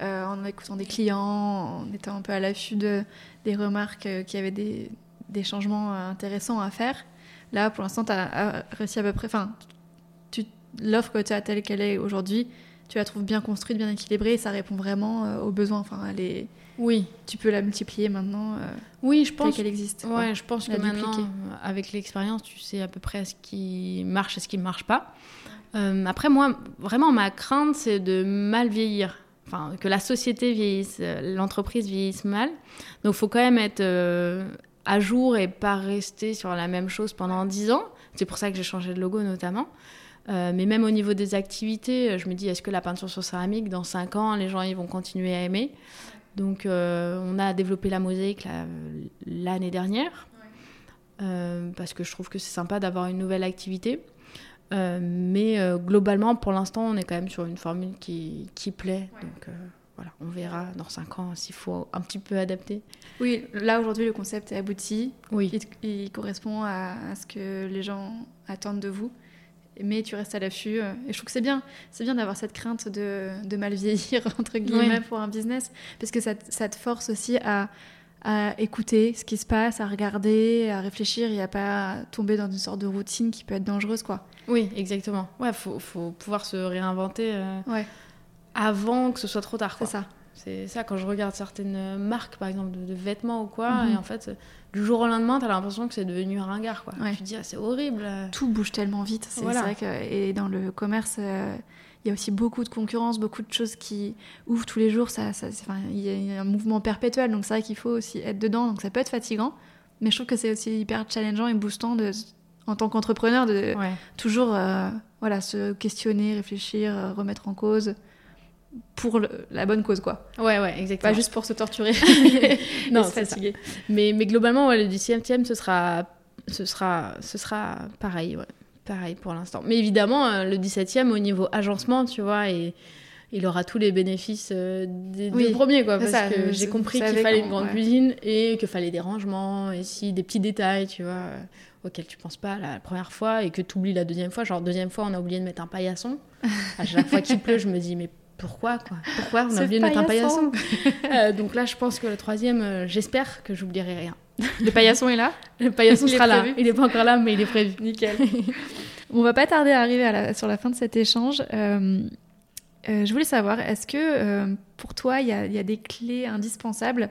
en écoutant des clients, en étant un peu à l'affût de, des remarques qu'il y avait des, des, changements intéressants à faire. Là, pour l'instant, tu as réussi à peu près. Enfin, l'offre que tu as telle qu'elle est aujourd'hui, tu la trouves bien construite, bien équilibrée, et ça répond vraiment euh, aux besoins. Enfin, elle est- Oui, tu peux la multiplier maintenant, euh, oui, je pense. qu'elle existe. quoi. Ouais, je pense que La maintenant, dupliquer. euh, avec l'expérience, tu sais à peu près ce qui marche et ce qui ne marche pas. Euh, après, moi, vraiment, ma crainte, c'est de mal vieillir. Enfin, que la société vieillisse, euh, l'entreprise vieillisse mal. Donc, il faut quand même être euh, à jour et pas rester sur la même chose pendant 10 ans. C'est pour ça que j'ai changé de logo, notamment. Euh, mais même au niveau des activités, je me dis, est-ce que la peinture sur céramique, dans 5 ans, les gens ils vont continuer à aimer? Donc, euh, on a développé la mosaïque l'année dernière. Parce que je trouve que c'est sympa d'avoir une nouvelle activité. Euh, mais euh, globalement, pour l'instant, on est quand même sur une formule qui, qui plaît. Donc euh, voilà, on verra dans 5 ans s'il faut un petit peu adapter. Oui, là aujourd'hui le concept est abouti, Oui, il, il correspond à, à ce que les gens attendent de vous, mais tu restes à l'affût. Et je trouve que c'est bien, c'est bien d'avoir cette crainte de, de mal vieillir entre guillemets pour un business, parce que ça te force aussi à, à écouter ce qui se passe, à regarder, à réfléchir et à pas tomber dans une sorte de routine qui peut être dangereuse, quoi. oui, exactement. Ouais, faut, faut pouvoir se réinventer euh, Ouais, avant que ce soit trop tard. c'est ça. C'est ça, quand je regarde certaines marques, par exemple, de, de vêtements ou quoi, Mhm. et en fait, du jour au lendemain, t'as l'impression que c'est devenu ringard. Quoi. Ouais. Tu te dis, ah, c'est horrible. Tout bouge tellement vite. C'est Voilà. c'est vrai que et dans le commerce, euh, il y a aussi beaucoup de concurrence, beaucoup de choses qui ouvrent tous les jours. Ça, enfin, il y a- un mouvement perpétuel, donc c'est vrai qu'il faut aussi être dedans. Donc ça peut être fatigant, mais je trouve que c'est aussi hyper challengeant et boostant de, en tant qu'entrepreneur de Ouais. toujours euh, voilà, se questionner, réfléchir, euh, remettre en cause pour le- la bonne cause, quoi. ouais, ouais, exactement. Pas juste pour se torturer Non, se c'est ça. fatiguer. Mais, mais globalement, ouais, le 17e, ce sera, ce sera, ce sera pareil, ouais. Pareil pour l'instant. Mais évidemment, euh, le 17e, au niveau agencement, tu vois, et il aura tous les bénéfices euh, des Oui, deux premiers, quoi. Parce ça, que j'ai compris qu'il fallait une grande ouais. cuisine et qu'il fallait des rangements, et si des petits détails, tu vois, euh, auxquels tu penses pas la première fois et que tu oublies la deuxième fois. Genre, deuxième fois, on a oublié de mettre un paillasson. À chaque fois qu'il pleut, je me dis, mais pourquoi, quoi? Pourquoi on a oublié de mettre un paillasson. paillasson? Euh, Donc là, je pense que le troisième, euh, j'espère que j'oublierai rien. Le paillasson est là? Le paillasson Il sera là. Il n'est pas encore là, mais il est prévu. Nickel. On va pas tarder à arriver à la- sur la fin de cet échange. Euh, euh, je voulais savoir, est-ce que euh, pour toi, il y, a- il y a des clés indispensables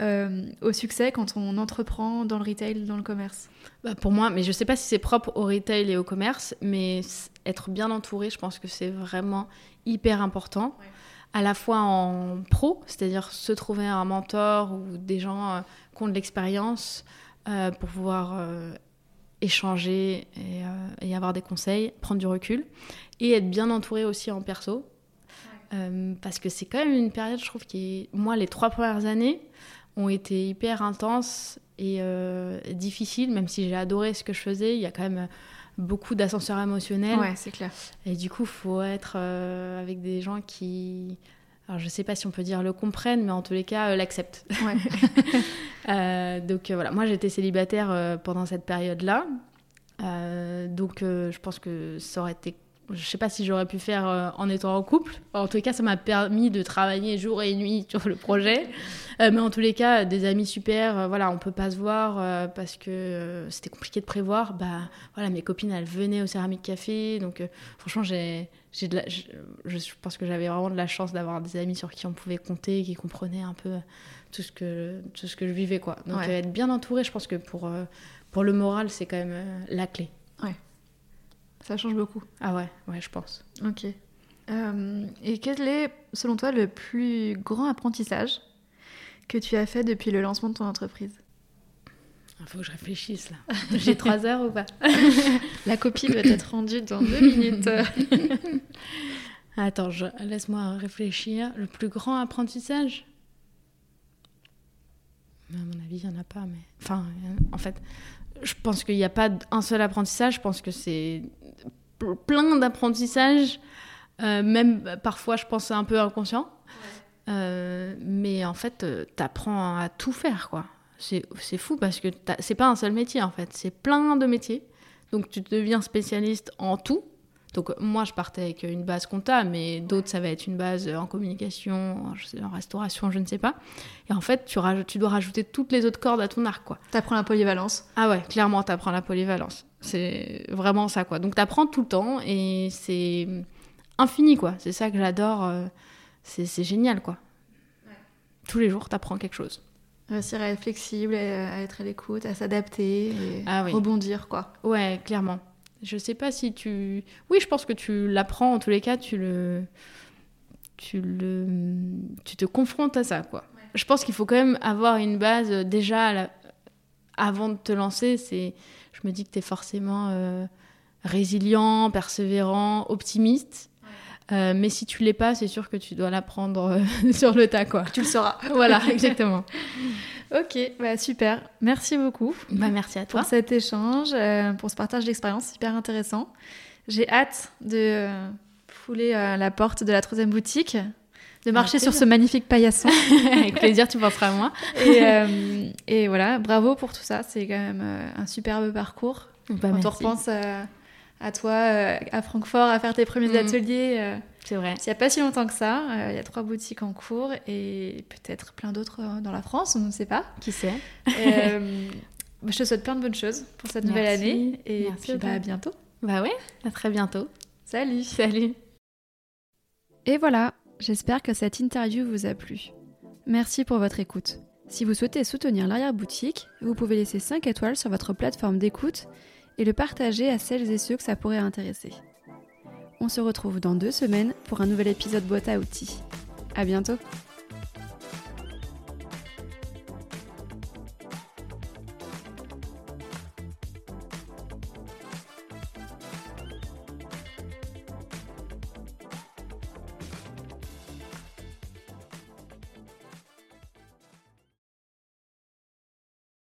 euh, au succès quand on entreprend dans le retail, dans le commerce? Bah, pour moi, mais je sais pas si c'est propre au retail et au commerce, mais être bien entouré, je pense que c'est vraiment hyper important. Ouais. À la fois en pro, c'est-à-dire se trouver un mentor ou des gens euh, qui ont de l'expérience euh, pour pouvoir euh, échanger et, et avoir des conseils, prendre du recul, et être bien entouré aussi en perso. Parce que c'est quand même une période, je trouve, qui est... Moi, les trois premières années ont été hyper intenses et difficiles, même si j'ai adoré ce que je faisais. Il y a quand même beaucoup d'ascenseurs émotionnels. Ouais, c'est clair. Et du coup, il faut être euh, avec des gens qui... Alors, je sais pas si on peut dire le comprennent, mais en tous les cas, euh, l'acceptent. Ouais. Euh, donc voilà, moi j'étais célibataire pendant cette période-là. Donc je pense que ça aurait été. Je sais pas si j'aurais pu faire euh, en étant en couple. En tous les cas, ça m'a permis de travailler jour et nuit sur le projet. Euh, mais en tous les cas, des amis super. euh, voilà, on peut pas se voir euh, parce que c'était compliqué de prévoir. Bah voilà, mes copines elles venaient au Céramique Café. Donc franchement, j'ai, j'ai de la- je, je pense que j'avais vraiment de la chance d'avoir des amis sur qui on pouvait compter, qui comprenaient un peu tout ce que, tout ce que je vivais. Quoi. Donc Ouais. être bien entouré, je pense que pour, pour le moral, c'est quand même la clé. Ça change beaucoup. Ah ouais, ouais, je pense. Ok. Euh, et quel est, selon toi, le plus grand apprentissage que tu as fait depuis le lancement de ton entreprise? Il faut que je réfléchisse là. J'ai trois heures ou pas? La copie doit être rendue dans deux minutes. Attends, je... laisse-moi réfléchir. Le plus grand apprentissage? À mon avis, il n'y en a pas, mais. Enfin, euh, en fait, je pense qu'il n'y a pas un seul apprentissage. Je pense que c'est plein d'apprentissages. euh, même euh, parfois, je pense, un peu inconscient. Euh, mais en fait, tu apprends à tout faire, quoi. C'est fou parce que c'est pas un seul métier, en fait. C'est plein de métiers. Donc, tu deviens spécialiste en tout. Donc moi, je partais avec une base compta, mais d'autres, ça va être une base en communication, en, je sais- en restauration, je ne sais pas. Et en fait, tu, tu dois rajouter toutes les autres cordes à ton arc, quoi. T'apprends la polyvalence. Ah ouais, clairement, t'apprends la polyvalence. C'est vraiment ça, quoi. Donc t'apprends tout le temps et c'est infini, quoi. C'est ça que j'adore. euh, c'est c'est génial, quoi. Tous les jours, t'apprends quelque chose. Réussir à être flexible, à à être à l'écoute, à s'adapter et Ah oui. rebondir, quoi. Ouais, clairement. Je sais pas si tu. Oui, je pense que tu l'apprends en tous les cas, tu le. Tu le. Tu te confrontes à ça, quoi. Je pense qu'il faut quand même avoir une base euh, déjà la- avant de te lancer. C'est. Je me dis que tu es forcément euh, résilient, persévérant, optimiste. Euh, mais si tu l'es pas, c'est sûr que tu dois l'apprendre euh, sur le tas, quoi. Tu le sauras. Voilà, exactement. Ok, bah super. Merci beaucoup Bah, merci à toi. pour cet échange, euh, pour ce partage d'expérience hyper intéressant. J'ai hâte de fouler la porte de la troisième boutique, de marcher sur ce magnifique paillasson. Avec plaisir, tu penseras à moi. et, euh, et voilà, bravo pour tout ça. C'est quand même euh, un superbe parcours. Bah, Quand on repense à, à toi euh, à Francfort, à faire tes premiers Mm. ateliers, euh, C'est vrai. il n'y a pas si longtemps que ça, euh, il y a trois boutiques en cours et peut-être plein d'autres euh, dans la France, on ne sait pas. Qui sait? Euh, je te souhaite plein de bonnes choses pour cette nouvelle Merci. année et Merci puis à bah, à bientôt. Bah ouais, à très bientôt. Salut Salut. Et voilà, j'espère que cette interview vous a plu. Merci pour votre écoute. Si vous souhaitez soutenir l'arrière-boutique, vous pouvez laisser 5 étoiles sur votre plateforme d'écoute et le partager à celles et ceux que ça pourrait intéresser. On se retrouve dans deux semaines pour un nouvel épisode boîte à outils. À bientôt